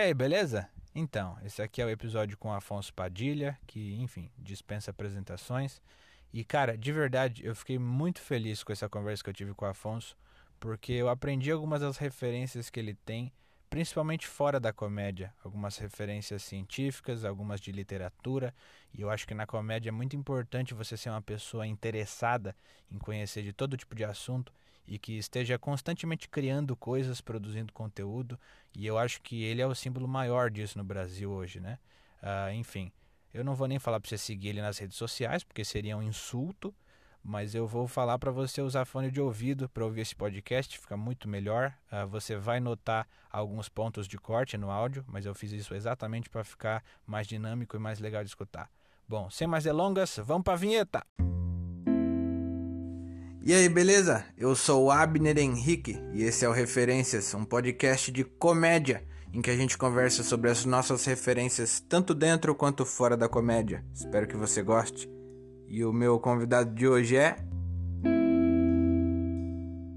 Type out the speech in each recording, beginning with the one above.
E aí, beleza? Então, esse aqui é o episódio com Afonso Padilha, que, enfim, dispensa apresentações. E, cara, de verdade, eu fiquei muito feliz com essa conversa que eu tive com o Afonso, porque eu aprendi algumas das referências que ele tem principalmente fora da comédia, algumas referências científicas, algumas de literatura, e eu acho que na comédia é muito importante você ser uma pessoa interessada em conhecer de todo tipo de assunto e que esteja constantemente criando coisas, produzindo conteúdo, e eu acho que ele é o símbolo maior disso no Brasil hoje, né? Uh, enfim, eu não vou nem falar para você seguir ele nas redes sociais, porque seria um insulto, mas eu vou falar para você usar fone de ouvido para ouvir esse podcast, fica muito melhor. Uh, você vai notar alguns pontos de corte no áudio, mas eu fiz isso exatamente para ficar mais dinâmico e mais legal de escutar. Bom, sem mais delongas, vamos para a vinheta. E aí, beleza? Eu sou o Abner Henrique e esse é o Referências, um podcast de comédia em que a gente conversa sobre as nossas referências tanto dentro quanto fora da comédia. Espero que você goste. E o meu convidado de hoje é.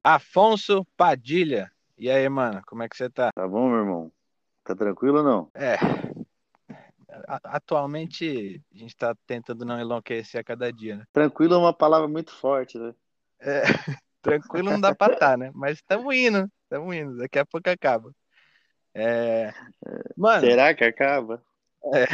Afonso Padilha. E aí, mano, como é que você tá? Tá bom, meu irmão? Tá tranquilo ou não? É. Atualmente a gente tá tentando não enlouquecer a cada dia, né? Tranquilo é uma palavra muito forte, né? É, tranquilo não dá pra tá, né? Mas estamos indo, estamos indo. Daqui a pouco acaba. É... Mano, Será que acaba? É.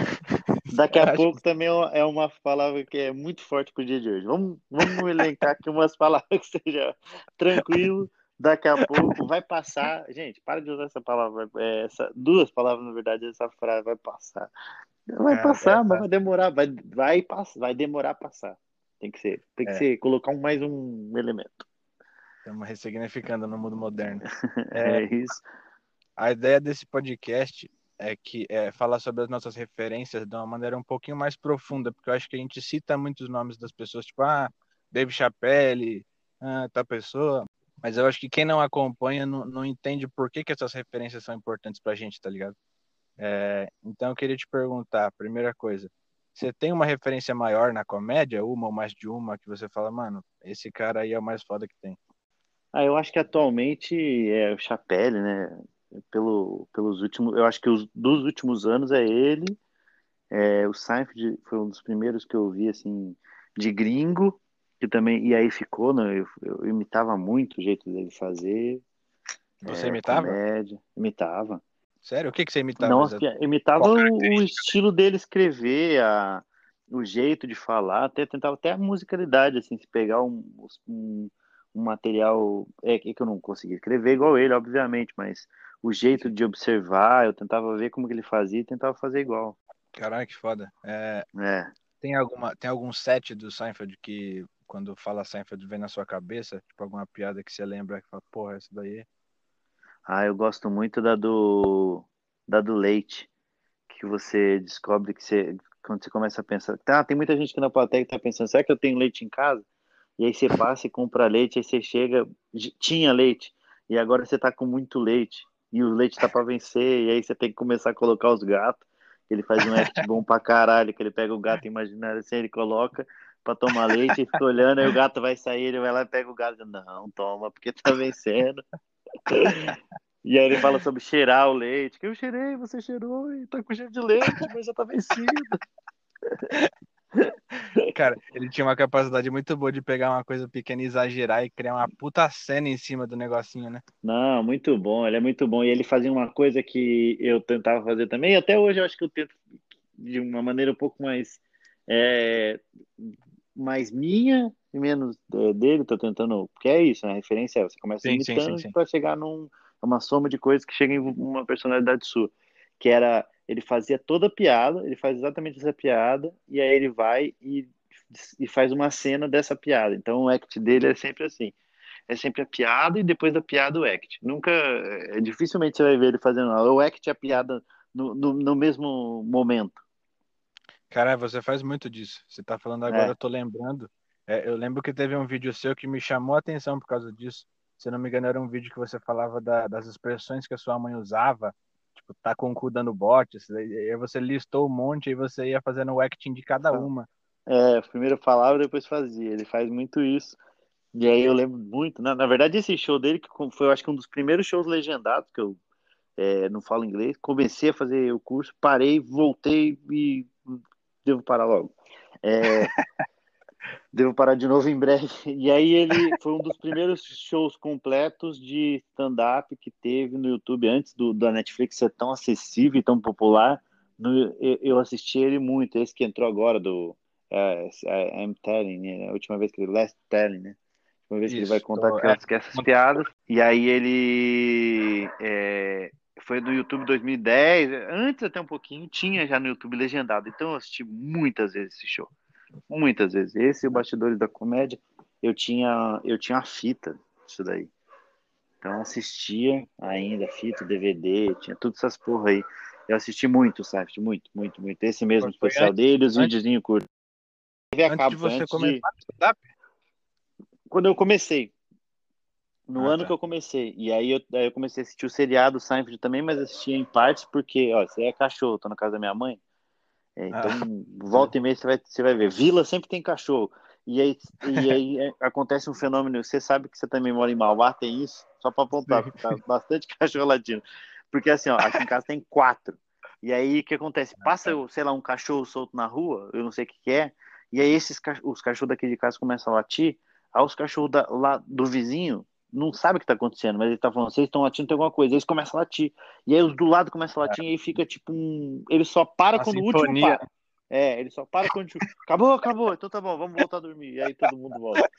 Daqui a pouco que... também é, uma palavra que é muito forte pro dia de hoje. Vamos, vamos elencar aqui umas palavras que seja tranquilo. Daqui a pouco vai passar. Gente, para de usar essa palavra. É, essa, duas palavras, na verdade, essa frase vai passar. Vai é, passar, é, mas vai demorar. Vai, vai, vai demorar a passar. Tem que ser. Tem que é. ser. Colocar um, mais um elemento. Estamos ressignificando no mundo moderno. É, isso. A ideia desse podcast é que é falar sobre as nossas referências de uma maneira um pouquinho mais profunda, porque eu acho que a gente cita muitos nomes das pessoas, tipo, ah, Dave Chappelle, ah, tal pessoa, mas eu acho que quem não acompanha não, não entende por que, que essas referências são importantes pra gente, tá ligado? É, então eu queria te perguntar, primeira coisa, você tem uma referência maior na comédia, uma ou mais de uma, que você fala, mano, esse cara aí é o mais foda que tem? Ah, eu acho que atualmente é o Chapelle, né? pelo, pelos últimos, eu acho que os dos últimos anos é ele, é, o Seinfeld foi um dos primeiros que eu vi assim de gringo, que também e aí ficou, né? Eu, eu imitava muito o jeito dele fazer. Você é, imitava? Comédia, imitava. Sério? O que que você imitava? Não, imitava o, estilo dele escrever, a, o jeito de falar, até tentava até a musicalidade, assim, se pegar um, um, um material é que eu não conseguia escrever igual ele, obviamente, mas o jeito de observar, eu tentava ver como que ele fazia e tentava fazer igual. Caralho, que foda. É, é. Tem, alguma, tem algum set do Seinfeld que, quando fala Seinfeld, vem na sua cabeça? Tipo, alguma piada que você lembra que fala, porra, essa daí. Ah, eu gosto muito da do, da do leite. Que você descobre que você, quando você começa a pensar. Tá, tem muita gente que na plateia que tá pensando, será que eu tenho leite em casa? E aí você passa e compra leite, aí você chega, tinha leite, e agora você tá com muito leite e o leite tá para vencer, e aí você tem que começar a colocar os gatos. Ele faz um act bom pra caralho, que ele pega o gato imaginário assim, ele coloca pra tomar leite e fica olhando, aí o gato vai sair, ele vai lá e pega o gato não, toma, porque tá vencendo. E aí ele fala sobre cheirar o leite, que eu cheirei, você cheirou e tá com cheiro de leite, mas já tá vencido. Cara, ele tinha uma capacidade muito boa de pegar uma coisa pequena e exagerar e criar uma puta cena em cima do negocinho, né? Não, muito bom, ele é muito bom. E ele fazia uma coisa que eu tentava fazer também, e até hoje eu acho que eu tento de uma maneira um pouco mais, é, mais minha e menos dele, tô tentando, porque é isso, né? A referência é, você começa sim, imitando para chegar num uma soma de coisas que chega em uma personalidade sua, que era ele fazia toda a piada, ele faz exatamente essa piada, e aí ele vai e, e faz uma cena dessa piada. Então o act dele é sempre assim. É sempre a piada e depois da piada o act. Nunca. É, dificilmente você vai ver ele fazendo o act e a piada no, no, no mesmo momento. Cara, você faz muito disso. Você tá falando agora, é. eu tô lembrando. É, eu lembro que teve um vídeo seu que me chamou a atenção por causa disso. Se não me engano, era um vídeo que você falava da, das expressões que a sua mãe usava tipo, tá com o cu dando bote, aí você listou um monte e você ia fazendo o acting de cada uma. É, primeiro falava, depois fazia. Ele faz muito isso. E aí eu lembro muito, né? na verdade esse show dele que foi, eu acho que um dos primeiros shows legendados que eu é, não falo inglês. Comecei a fazer o curso, parei, voltei e devo parar logo. É, devo parar de novo em breve. E aí ele foi um dos primeiros shows completos de stand-up que teve no YouTube antes do da Netflix ser tão acessível e tão popular. No, eu, eu, assisti ele muito, esse que entrou agora do uh, I'm Telling, né? a última vez que ele Last Telling, né? Uma vez Isso, que ele vai contar tô, é, essas piadas. E aí ele é, foi no YouTube 2010, antes até um pouquinho, tinha já no YouTube legendado. Então eu assisti muitas vezes esse show. Muitas vezes. Esse o Bastidores da Comédia, eu tinha, eu tinha a fita isso daí. Então assistia ainda, fita, DVD, tinha todas essas porra aí. Eu assisti muito, sabe? Muito, muito, muito. Esse mesmo especial dele, os videozinhos curtos. Antes de você antes começar de... Quando eu comecei. No ah, ano tá. que eu comecei. E aí eu, aí eu comecei a assistir o seriado Seinfeld também, mas assistia em partes porque, ó, você é cachorro, tô na casa da minha mãe. É, então, ah. volta e meia você vai, você vai ver. Vila sempre tem cachorro. E aí, e aí é, acontece um fenômeno. Você sabe que você também mora em Mauá, tem isso? Só para apontar, tá bastante cachorro latino. Porque assim, ó, aqui em casa tem quatro. E aí o que acontece? Ah, Passa, tá. sei lá, um cachorro solto na rua, eu não sei o que, que é, e aí esses os cachorros daqui de casa começam a latir, aí os cachorros da, lá do vizinho não sabe o que está acontecendo, mas ele está falando, vocês estão latindo, tem alguma coisa. Aí eles começam a latir. E aí os do lado começam a latir, é. e aí fica tipo um. Ele só para a quando sinfonia. o último para. É, ele só para quando o último. Acabou, acabou, então tá bom, vamos voltar a dormir. E aí todo mundo volta.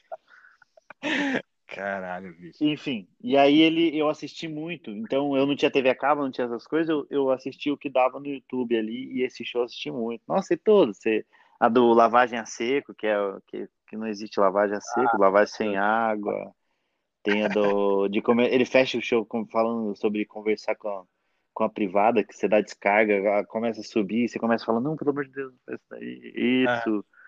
Caralho, bicho. Enfim, e aí ele, eu assisti muito. Então eu não tinha TV a cabo, não tinha essas coisas, eu, eu assisti o que dava no YouTube ali, e esse show eu assisti muito. Nossa, e todos. Você, a do lavagem a seco, que é que, que não existe lavagem a seco, ah, lavagem sem água. Tem a do. De como ele fecha o show falando sobre conversar com a, com a privada, que você dá descarga, começa a subir, você começa a falar, não, pelo amor de Deus, não faz isso daí. Isso. É.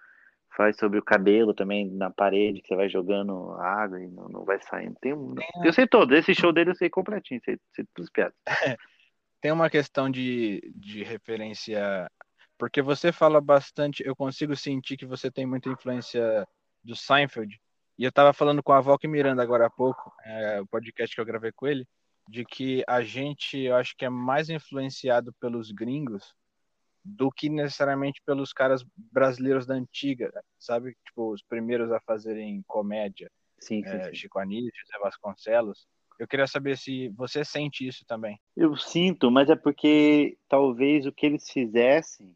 Faz sobre o cabelo também na parede, que você vai jogando água e não, não vai saindo. Tem um... Tem Eu sei todo, esse show dele eu sei completinho, sei, sei todos os piadas. Tem uma questão de, de referência, porque você fala bastante, eu consigo sentir que você tem muita influência do Seinfeld, e eu estava falando com a Valque Miranda agora há pouco, é, o podcast que eu gravei com ele, de que a gente, eu acho que é mais influenciado pelos gringos do que necessariamente pelos caras brasileiros da antiga, sabe? Tipo, os primeiros a fazerem comédia. Sim, sim, é, sim. Chico Anísio, José Vasconcelos. Eu queria saber se você sente isso também. Eu sinto, mas é porque talvez o que eles fizessem,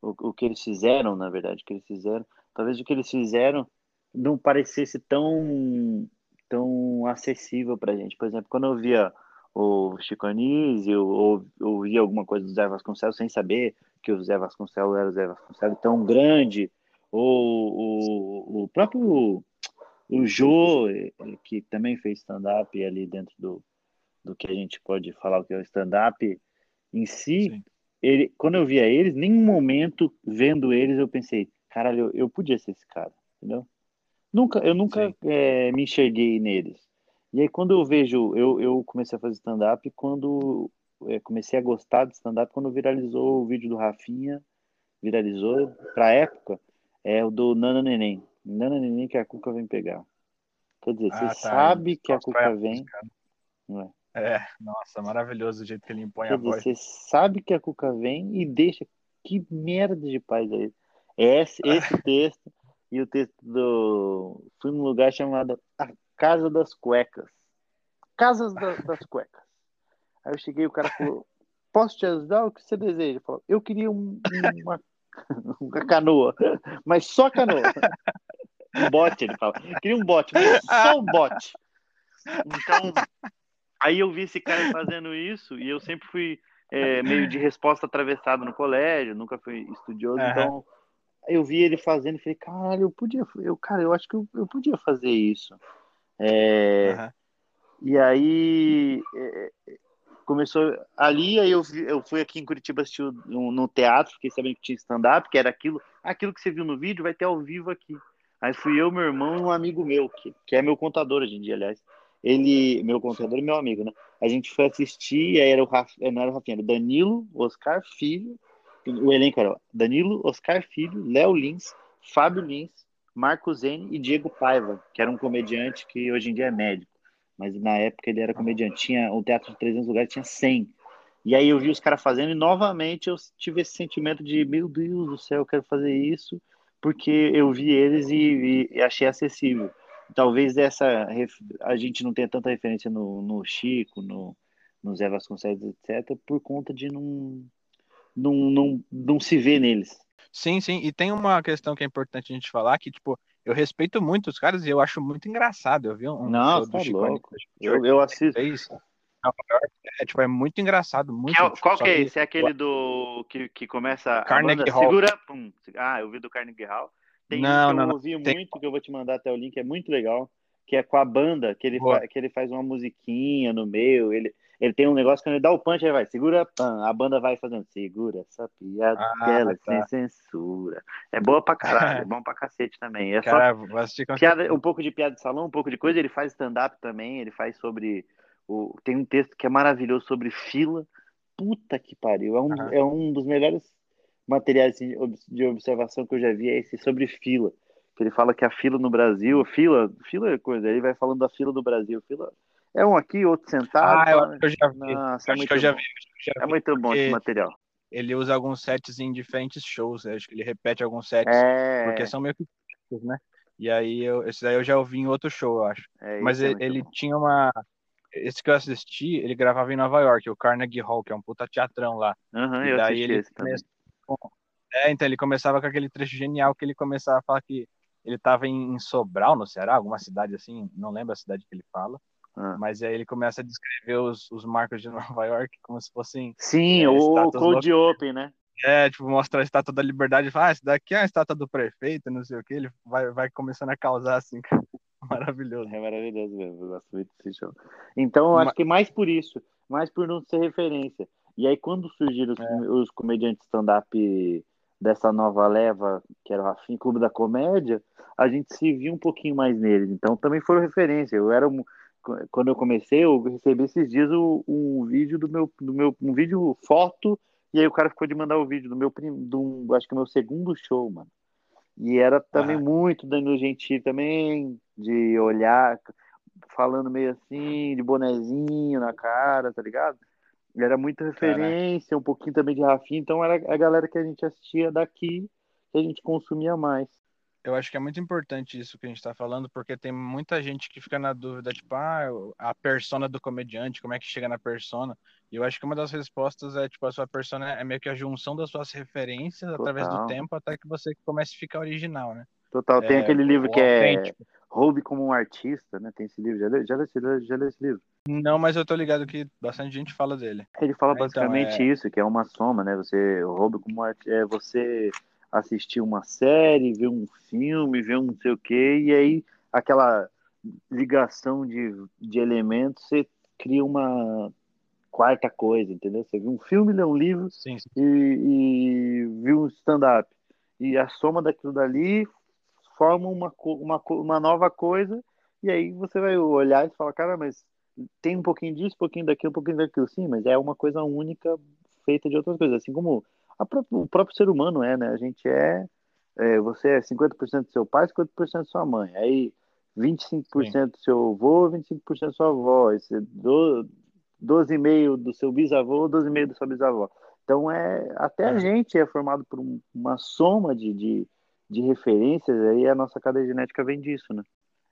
o, o que eles fizeram, na verdade, o que eles fizeram, talvez o que eles fizeram não parecesse tão, tão acessível pra gente. Por exemplo, quando eu via o Chico Anísio, ou ouvia alguma coisa do Zé Vasconcelos sem saber que o Zé Vasconcelos era o Zé Vasconcelos tão grande, ou o, o próprio o Jô, que também fez stand-up ali dentro do, do que a gente pode falar o que é o stand-up em si, ele, quando eu via eles, nenhum momento vendo eles eu pensei, caralho, eu, eu podia ser esse cara, entendeu? Nunca, eu nunca é, me enxerguei neles. E aí quando eu vejo, eu, eu comecei a fazer stand-up quando é, comecei a gostar de stand-up quando viralizou o vídeo do Rafinha, viralizou pra época, é o do Nana Neném. Nana Neném que a Cuca vem pegar. Quer dizer, ah, você tá. sabe que a Cuca vem. Não é? É, nossa, maravilhoso o jeito que ele impõe Quer a dizer, voz. Você sabe que a Cuca vem e deixa. Que merda de paz é esse? Esse, esse texto e o texto do. Fui num lugar chamado A Casa das Cuecas. Casas da, das Cuecas. Aí eu cheguei, o cara falou: Posso te ajudar? O que você deseja? Falou, eu queria um, uma, uma canoa, mas só canoa. Um bote, ele fala. Eu queria um bote, mas só um bote. Então, aí eu vi esse cara fazendo isso e eu sempre fui é, meio de resposta atravessada no colégio, nunca fui estudioso, uhum. então eu vi ele fazendo e falei, caralho, eu podia, eu, cara, eu acho que eu, eu podia fazer isso. É, uhum. E aí é, começou ali, aí eu, eu fui aqui em Curitiba assistir no, no teatro, fiquei sabendo que tinha stand-up, que era aquilo, aquilo que você viu no vídeo vai ter ao vivo aqui. Aí fui eu, meu irmão e um amigo meu, que, que é meu contador hoje em dia, aliás. Ele, meu contador e meu amigo, né? A gente foi assistir, e aí era o não era o Rafinha, era o Danilo, Oscar Filho, o elenco era Danilo, Oscar Filho, Léo Lins, Fábio Lins, Marco Zene e Diego Paiva, que era um comediante que hoje em dia é médico. Mas na época ele era comediante. Tinha um teatro de 300 lugares, tinha 100. E aí eu vi os caras fazendo e novamente eu tive esse sentimento de, meu Deus do céu, eu quero fazer isso, porque eu vi eles e, e achei acessível. Talvez essa a gente não tenha tanta referência no, no Chico, no, no Zé Vasconcelos, etc., por conta de não, não, não, não se ver neles. Sim, sim. E tem uma questão que é importante a gente falar, que, tipo, eu respeito muito os caras e eu acho muito engraçado. Eu vi um Não, show tá do Chico louco. Eu, eu assisto. É, tipo, é muito engraçado. Muito, que é, tipo, qual que é esse? É aquele do. que, que começa. Carnegie Hall. Segura. Pum. Ah, eu vi do Carnegie Hall. Tem não, um que não, eu ouvi não. muito, que eu vou te mandar até o link, é muito legal. Que é com a banda, que ele, fa... que ele faz uma musiquinha no meio. Ele, ele tem um negócio que ele dá o punch, aí vai, segura, pan. a banda vai fazendo, segura essa piada, ah, tá. sem censura. É boa pra caralho, é bom pra cacete também. É Cara, só piada, um pouco de piada de salão, um pouco de coisa, ele faz stand-up também, ele faz sobre, o, tem um texto que é maravilhoso sobre fila, puta que pariu, é um, ah. é um dos melhores materiais de observação que eu já vi, é esse sobre fila, que ele fala que a fila no Brasil, fila, fila é coisa, ele vai falando da fila do Brasil, fila é um aqui, outro sentado. Ah, eu, eu já vi. Nossa, é muito eu já vi, já vi. É muito bom esse material. Ele usa alguns sets em diferentes shows. Acho que ele repete alguns sets. É... Porque são meio que né? E aí, eu, esse daí eu já ouvi em outro show, eu acho. É, Mas é ele, ele tinha uma. Esse que eu assisti, ele gravava em Nova York, o Carnegie Hall, que é um puta teatrão lá. Uhum, e daí ele começa... É, então ele começava com aquele trecho genial que ele começava a falar que ele tava em Sobral, no Ceará, alguma cidade assim, não lembro a cidade que ele fala. Ah. Mas aí ele começa a descrever os, os marcos de Nova York como se fossem. Sim, é, o Code Open, né? É, tipo, mostra a estátua da liberdade e fala, ah, esse daqui é a estátua do prefeito, não sei o que, ele vai, vai começando a causar assim, maravilhoso. É maravilhoso mesmo, eu gosto muito desse show. Então, eu acho que mais por isso, mais por não ser referência. E aí, quando surgiram os, é. os comediantes stand-up dessa nova leva, que era o Rafim Clube da Comédia, a gente se viu um pouquinho mais neles. Então, também foram referência. Eu era um quando eu comecei, eu recebi esses dias o, um vídeo do meu, do meu, um vídeo foto, e aí o cara ficou de mandar o vídeo do meu, do, acho que é meu segundo show, mano. E era também ah. muito Danilo Gentili também, de olhar, falando meio assim, de bonezinho na cara, tá ligado? Era muita referência, Caraca. um pouquinho também de Rafinha, então era a galera que a gente assistia daqui, que a gente consumia mais eu acho que é muito importante isso que a gente está falando, porque tem muita gente que fica na dúvida, tipo, ah, a persona do comediante, como é que chega na persona? E eu acho que uma das respostas é, tipo, a sua persona é meio que a junção das suas referências Total. através do tempo até que você comece a ficar original, né? Total, tem é, aquele livro que é Roube como um Artista, né? Tem esse livro, já leu, já leu, já leu esse livro? Não, mas eu tô ligado que bastante gente fala dele. Ele fala então, basicamente então, é... isso, que é uma soma, né? Você roube como art... é você assistir uma série, ver um filme, ver um não sei o quê, e aí aquela ligação de, de elementos, você cria uma quarta coisa, entendeu? Você viu um filme, lê um livro sim, sim. E, e viu um stand-up. E a soma daquilo dali forma uma, uma, uma nova coisa, e aí você vai olhar e falar, cara, mas tem um pouquinho disso, um pouquinho daquilo, um pouquinho daquilo, sim, mas é uma coisa única feita de outras coisas. Assim como o próprio ser humano é, né? A gente é, é você é 50% do seu pai, 50% da sua mãe. Aí 25% do seu avô, 25% da sua avó. Esse 12,5% do seu bisavô, 12,5% da sua bisavó. Então, é, até a é. gente é formado por uma soma de, de, de referências, aí a nossa cadeia genética vem disso, né?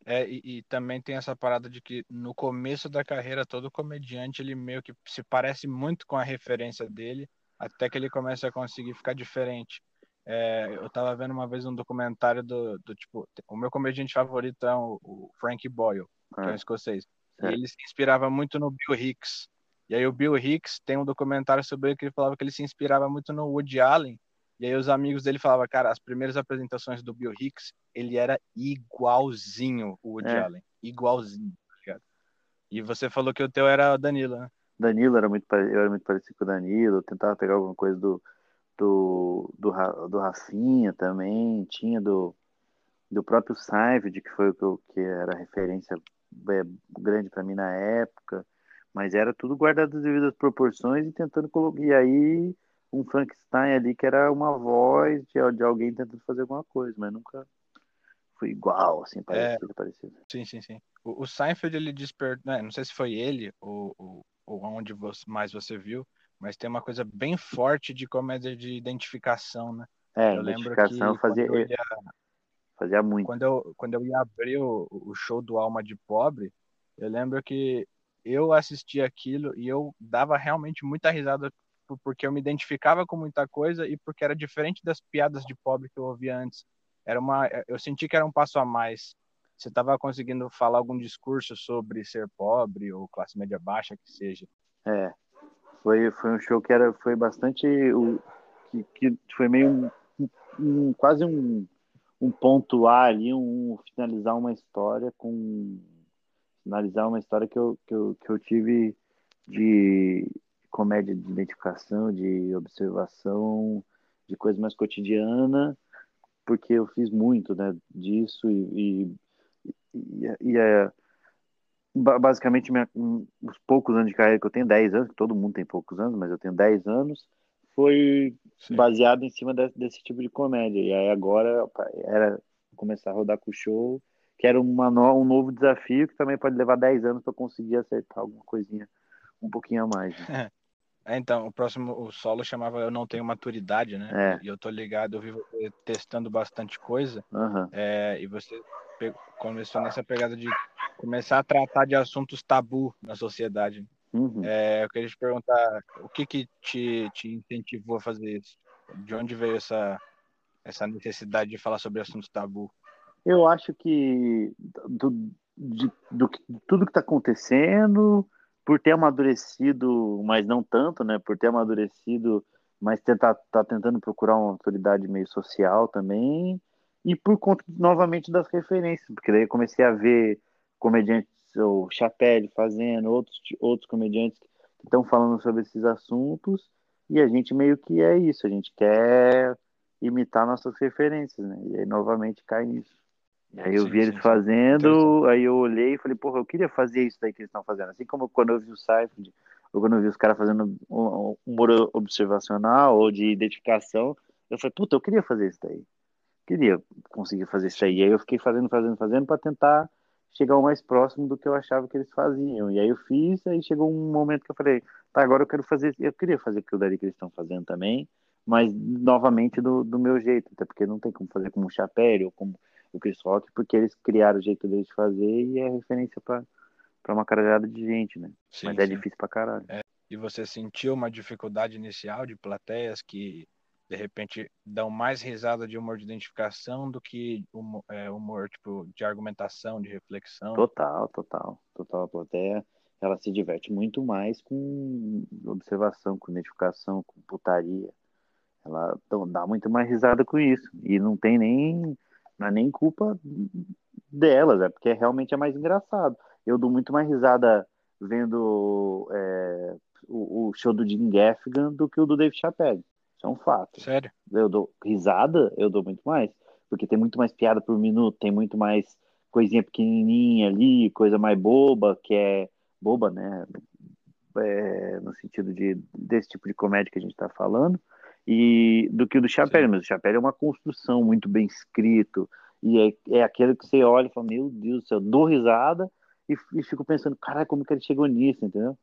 É, e, e, também tem essa parada de que no começo da carreira, todo comediante, ele meio que se parece muito com a referência dele, até que ele começa a conseguir ficar diferente. É, eu tava vendo uma vez um documentário do, do tipo, o meu comediante favorito é o, o Frank Boyle, que é um ah. escocês. E ele se inspirava muito no Bill Hicks. E aí o Bill Hicks tem um documentário sobre ele que ele falava que ele se inspirava muito no Woody Allen. E aí os amigos dele falavam, cara, as primeiras apresentações do Bill Hicks, ele era igualzinho o Woody é. Allen. Igualzinho, tá ligado? E você falou que o teu era Danilo, né? Danilo era muito, eu era muito parecido com o Danilo, eu tentava pegar alguma coisa do, do, do, do Rafinha também, tinha do, do próprio Seinfeld, que foi o que, eu, que era referência é, grande para mim na época, mas era tudo guardado as devidas proporções e tentando colocar. E aí, um Frankenstein ali que era uma voz de, de alguém tentando fazer alguma coisa, mas nunca foi igual, assim, parecido, é, parecido. Sim, sim, sim. O, o Seinfeld, ele despertou, né, não sei se foi ele ou, ou ou onde você, mais você viu, mas tem uma coisa bem forte de comédia de identificação, né? É, eu identificação fazia, eu ia, fazia muito. Quando eu, quando eu ia abrir o, o show do Alma de Pobre, eu lembro que eu assistia aquilo e eu dava realmente muita risada porque eu me identificava com muita coisa e porque era diferente das piadas de pobre que eu ouvia antes. Era uma, eu senti que era um passo a mais. Você estava conseguindo falar algum discurso sobre ser pobre ou classe média baixa que seja. É, foi, foi um show que era, foi bastante, o, que, que foi meio um, um, quase um, um ponto A ali, um finalizar uma história com finalizar uma história que eu, que eu, que eu tive de comédia de identificação, de observação, de coisa mais cotidiana, porque eu fiz muito né, disso e, e, e, e é, basicamente minha, os poucos anos de carreira que eu tenho, 10 anos, todo mundo tem poucos anos, mas eu tenho 10 anos, foi Sim. baseado em cima desse, desse, tipo de comédia. E aí agora era começar a rodar com o show que era uma no, um novo desafio que também pode levar 10 anos para conseguir acertar alguma coisinha um pouquinho a mais. Né? É, então, o próximo, o solo chamava Eu Não Tenho Maturidade, né? É. E eu tô ligado, eu vivo testando bastante coisa. Uhum. É, e você começou nessa pegada de começar a tratar de assuntos tabu na sociedade. Uhum. É, eu queria te perguntar, o que que te, te incentivou a fazer isso? De onde veio essa, essa necessidade de falar sobre assuntos tabu? Eu acho que do, de, do, tudo que está acontecendo, por ter amadurecido, mas não tanto, né? Por ter amadurecido, mas tentar tá tentando procurar uma autoridade meio social também, e por conta novamente das referências, porque daí eu comecei a ver comediantes, o Chapelle fazendo, outros, outros comediantes que estão falando sobre esses assuntos, e a gente meio que é isso, a gente quer imitar nossas referências, né? E aí novamente cai nisso. Aí eu sim, vi eles sim, fazendo, sim. aí eu olhei e falei, porra, eu queria fazer isso daí que eles estão fazendo. Assim como quando eu vi o Seifert, ou quando eu vi os caras fazendo um humor observacional ou de identificação, eu falei, puta, eu queria fazer isso daí. Queria conseguir fazer isso aí. E aí eu fiquei fazendo, fazendo, fazendo para tentar chegar o mais próximo do que eu achava que eles faziam. E aí eu fiz, aí chegou um momento que eu falei, tá, agora eu quero fazer, eu queria fazer aquilo dali que eles estão fazendo também, mas novamente do, do meu jeito, até porque não tem como fazer como um chapéu ou como o Chris Rock, porque eles criaram o jeito deles de fazer e é referência para uma caralhada de gente, né? Sim, Mas é sim. difícil pra caralho. É. E você sentiu uma dificuldade inicial de plateias que de repente dão mais risada de humor de identificação do que humor, é, humor tipo de argumentação, de reflexão? Total, total, total. A plateia ela se diverte muito mais com observação, com identificação, com putaria. Ela dá muito mais risada com isso. E não tem nem não é nem culpa delas, é porque realmente é mais engraçado. Eu dou muito mais risada vendo é, o, o, show do Jim Gaffigan do que o do Dave Chappelle. Isso é um fato. Sério? Eu dou risada, eu dou muito mais. Porque tem muito mais piada por minuto, tem muito mais coisinha pequenininha ali, coisa mais boba, que é boba, né? É, no sentido de desse tipo de comédia que a gente está falando e do que o do Chapéu, mas o Chapéu é uma construção muito bem escrito, e é, é aquele que você olha e fala, meu Deus do céu, dou risada e, e fico pensando, cara, como que ele chegou nisso, entendeu?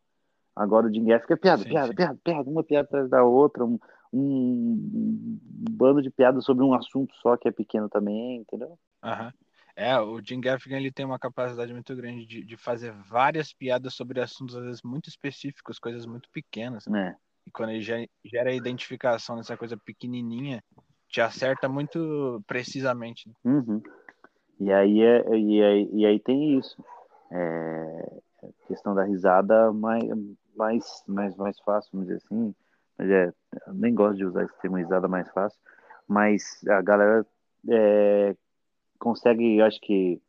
Agora o Jim Gaffigan é piada, sim, piada, sim. piada, piada, uma piada atrás da outra, um, um bando de piadas sobre um assunto só que é pequeno também, entendeu? Uhum. É, o Jim Gaffigan ele tem uma capacidade muito grande de, de fazer várias piadas sobre assuntos às vezes muito específicos, coisas muito pequenas. Né? É. E quando ele gera a identificação nessa coisa pequenininha, te acerta muito precisamente. Uhum. E, aí é, e, aí, e aí tem isso. É, questão da risada mais, mais, mais, mais fácil, vamos dizer assim. Mas é, nem gosto de usar esse termo risada mais fácil. Mas a galera é, consegue, acho que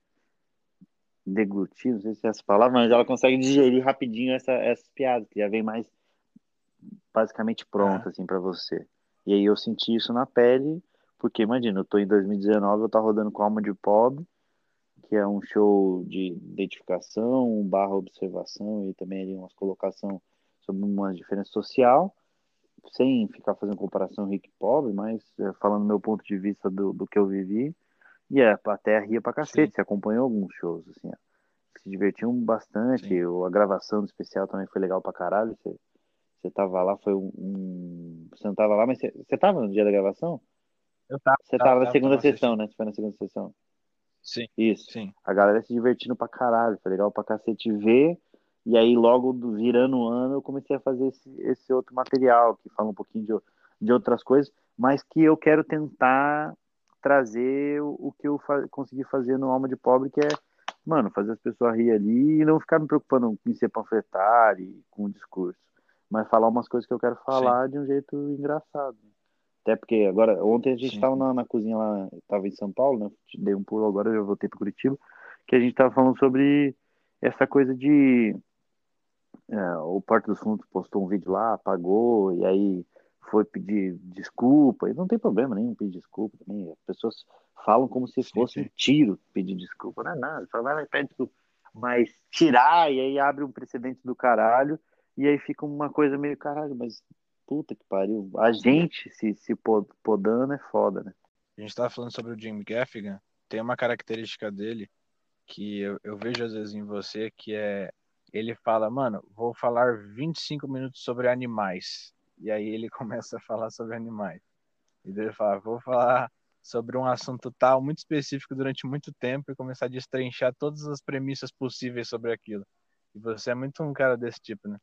deglutir, não sei se é essa palavra, mas ela consegue digerir rapidinho essa, essas piadas, que já vem mais basicamente pronta, assim, para você. E aí eu senti isso na pele, porque imagina, eu tô em 2019, eu tô rodando com Alma de Pobre, que é um show de identificação, barra observação e também ali umas colocação sobre uma diferença social, sem ficar fazendo comparação rico e pobre, mas é, falando do meu ponto de vista do, do que eu vivi, e a plateia ria pra cacete, você acompanhou alguns shows, assim, ó. se divertiam bastante, Sim. a gravação do especial também foi legal pra caralho, você Você tava lá, foi um. um... Você não tava lá, mas você, você tava no dia da gravação? Eu tava. Você tava, tava na segunda sessão, né? Você foi na segunda sessão. Sim. Isso. Sim. A galera se divertindo pra caralho. Foi legal pra cacete ver. E aí, logo do, virando o ano, eu comecei a fazer esse, esse outro material, que fala um pouquinho de, de outras coisas, mas que eu quero tentar trazer o, o que eu fa consegui fazer no Alma de Pobre, que é, mano, fazer as pessoas rir ali e não ficar me preocupando em ser panfletário e com o discurso, mas falar umas coisas que eu quero falar Sim. de um jeito engraçado. Até porque agora, ontem a gente estava na, na, cozinha lá, estava em São Paulo, né? Dei um pulo agora, já voltei para Curitiba, que a gente estava falando sobre essa coisa de. É, o Porto dos Fundos postou um vídeo lá, apagou, e aí foi pedir desculpa, e não tem problema nenhum pedir desculpa também. As pessoas falam como se fosse sim, sim. um tiro pedir desculpa. Não é nada, só vai lá e pede desculpa. Mas tirar, e aí abre um precedente do caralho, e aí fica uma coisa meio caralho, mas puta que pariu. A gente se, se podando é foda, né? A gente tava falando sobre o Jim Gaffigan, tem uma característica dele que eu, eu vejo às vezes em você, que é ele fala, mano, vou falar 25 minutos sobre animais. E aí ele começa a falar sobre animais. E ele fala, vou falar sobre um assunto tal, muito específico durante muito tempo e começar a destrinchar todas as premissas possíveis sobre aquilo. E você é muito um cara desse tipo, né?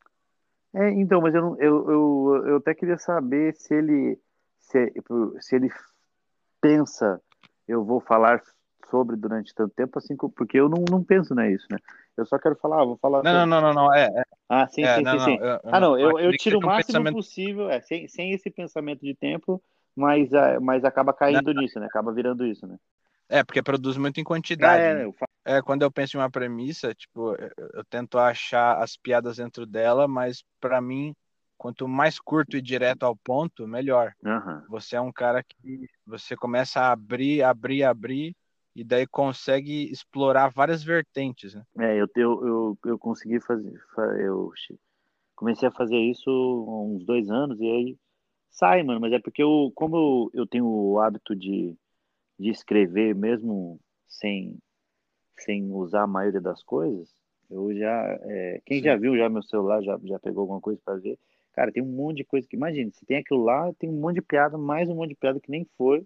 É, então, mas eu, eu, eu, eu até queria saber se ele se, se ele pensa eu vou falar sobre durante tanto tempo, assim, porque eu não, não penso nisso, né? Eu só quero falar, vou falar. Não, sobre... não, não, não, é, é. Ah, sim, é, sim, não, sim, sim. Eu, ah, não, eu, eu tiro o máximo pensamento... possível, é, sem, sem esse pensamento de tempo, mas, é, mas acaba caindo não, nisso, né? Acaba virando isso, né? É, porque produz muito em quantidade. É, né? É, quando eu penso em uma premissa, tipo, eu, eu tento achar as piadas dentro dela, mas para mim, quanto mais curto e direto ao ponto, melhor. Uhum. Você é um cara que você começa a abrir, abrir, abrir e daí consegue explorar várias vertentes, né? É, eu, eu, eu, eu consegui fazer, eu comecei a fazer isso há uns dois anos e aí sai, mano, mas é porque eu, como eu, eu tenho o hábito de, de escrever mesmo sem, sem usar a maioria das coisas, eu já, é, quem Sim. já viu já meu celular, já, já pegou alguma coisa para ver, cara, tem um monte de coisa que, imagina, se tem aquilo lá, tem um monte de piada, mais um monte de piada que nem foi,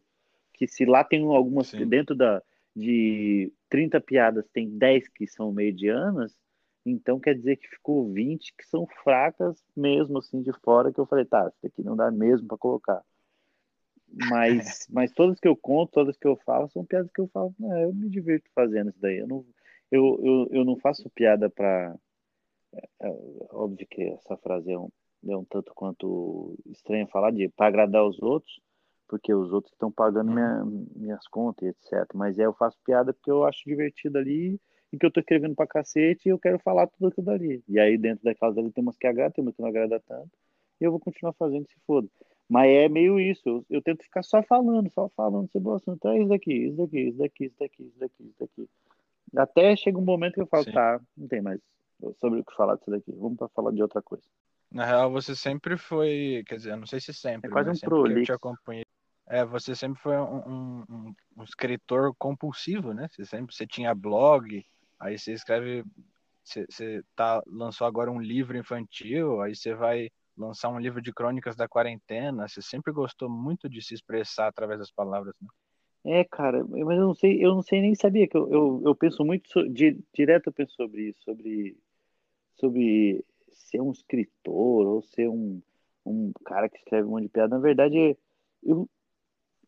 que se lá tem algumas Sim. dentro da, de 30 piadas tem 10 que são medianas, então quer dizer que ficou 20 que são fracas mesmo assim de fora, que eu falei, tá, isso aqui não dá mesmo para colocar. Mas, mas todas que eu conto, todas que eu falo, são piadas que eu falo, não, eu me divirto fazendo isso daí. Eu não, eu, eu, eu não faço piada para. É, é, óbvio que essa frase é um, é um tanto quanto estranha falar de para agradar os outros, porque os outros estão pagando minha, minhas contas, etc. Mas é, eu faço piada porque eu acho divertido ali e que eu tô escrevendo pra cacete e eu quero falar tudo aquilo dali. E aí dentro daquelas ali tem umas que agradam, tem umas que não agrada tanto, e eu vou continuar fazendo se foda. Mas é meio isso, eu, eu, tento ficar só falando, só falando sobre o assunto. É isso daqui, isso daqui, isso daqui, isso daqui, isso daqui, isso daqui. Até chega um momento que eu falo, Sim. tá, não tem mais sobre o que falar disso daqui, vamos para falar de outra coisa. Na real, você sempre foi, quer dizer, não sei se sempre, é quase um prolixo. eu te acompanhei é, você sempre foi um, um, um, escritor compulsivo, né? Você sempre você tinha blog, aí você escreve, você, você tá, lançou agora um livro infantil, aí você vai lançar um livro de crônicas da quarentena. Você sempre gostou muito de se expressar através das palavras, né? É, cara, mas eu não sei, eu não sei nem sabia que eu, eu, eu penso muito so, di, direto eu penso sobre isso, sobre sobre ser um escritor ou ser um, um cara que escreve um monte de piada. Na verdade, eu,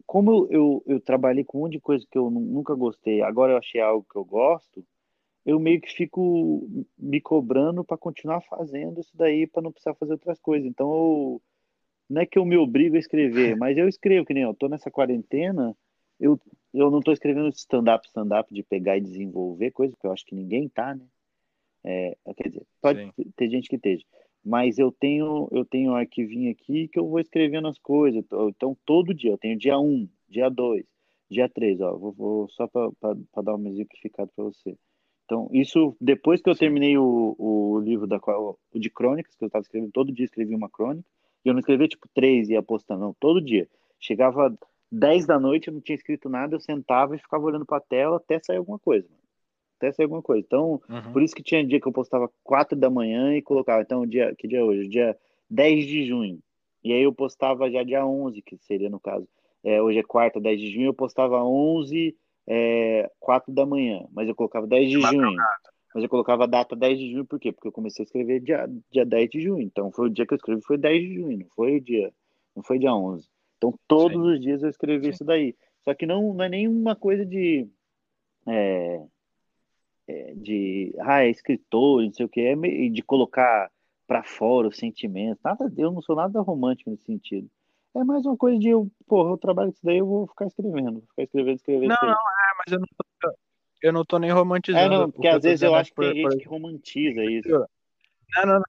como eu, eu trabalhei com um monte de coisa que eu nunca gostei, agora eu achei algo que eu gosto, eu meio que fico me cobrando para continuar fazendo isso daí, para não precisar fazer outras coisas. Então, eu, não é que eu me obrigo a escrever, mas eu escrevo, que nem eu tô nessa quarentena, eu, eu não estou escrevendo stand-up, stand-up de pegar e desenvolver coisa, porque eu acho que ninguém tá, né? É, quer dizer, pode Sim. ter gente que esteja mas eu tenho eu tenho um arquivinho aqui que eu vou escrevendo as coisas. Então, todo dia, eu tenho dia 1, dia 2, dia 3, ó, vou, vou só para dar uma exemplificado para você. Então, isso depois que eu Sim. terminei o, o livro da o de crônicas, que eu estava escrevendo, todo dia escrevi uma crônica, e eu não escrevia tipo três e ia postando, não, todo dia. Chegava 10 da noite, eu não tinha escrito nada, eu sentava e ficava olhando para a tela até sair alguma coisa até sair alguma coisa. Então, uhum. por isso que tinha dia que eu postava 4 da manhã e colocava, então, dia, que dia é hoje? Dia 10 de junho. E aí eu postava já dia 11, que seria no caso. É, hoje é quarta, 10 de junho, eu postava 11, é, 4 da manhã, mas eu colocava 10 de junho. Mas eu colocava a data 10 de junho, por quê? Porque eu comecei a escrever dia, dia 10 de junho. Então foi o dia que eu escrevi, foi 10 de junho, não foi dia, não foi dia 11. Então todos Sim. os dias eu escrevi Sim. isso daí. Só que não, não é nenhuma coisa de. É, é, de. Ah, é escritor, não sei o que, é de colocar para fora os sentimentos. Nada, eu não sou nada romântico nesse sentido. É mais uma coisa de eu, porra, eu trabalho isso daí, eu vou ficar escrevendo. Ficar escrevendo, escrevendo. Não, não, é, mas eu não tô, eu não tô nem romantizando. É, não, porque às vezes eu acho que tem gente que romantiza isso. Não, não, não.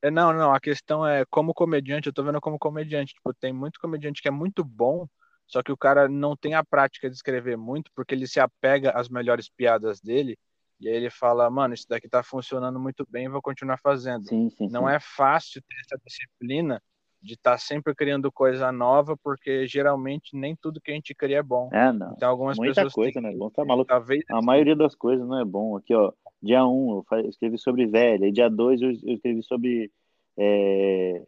É, não, não, a questão é como comediante, eu tô vendo como comediante, tipo, tem muito comediante que é muito bom, só que o cara não tem a prática de escrever muito, porque ele se apega às melhores piadas dele, e aí ele fala, mano, isso daqui tá funcionando muito bem, vou continuar fazendo. Sim, sim, não sim. é fácil ter essa disciplina de estar tá sempre criando coisa nova, porque geralmente nem tudo que a gente cria é bom. É, não. Então algumas Muita pessoas coisa, têm... né? Bom, tá maluco. Talvez... A maioria das coisas não é bom. Aqui, ó, dia 1 um, eu escrevi sobre velha, e dia 2 eu escrevi sobre é,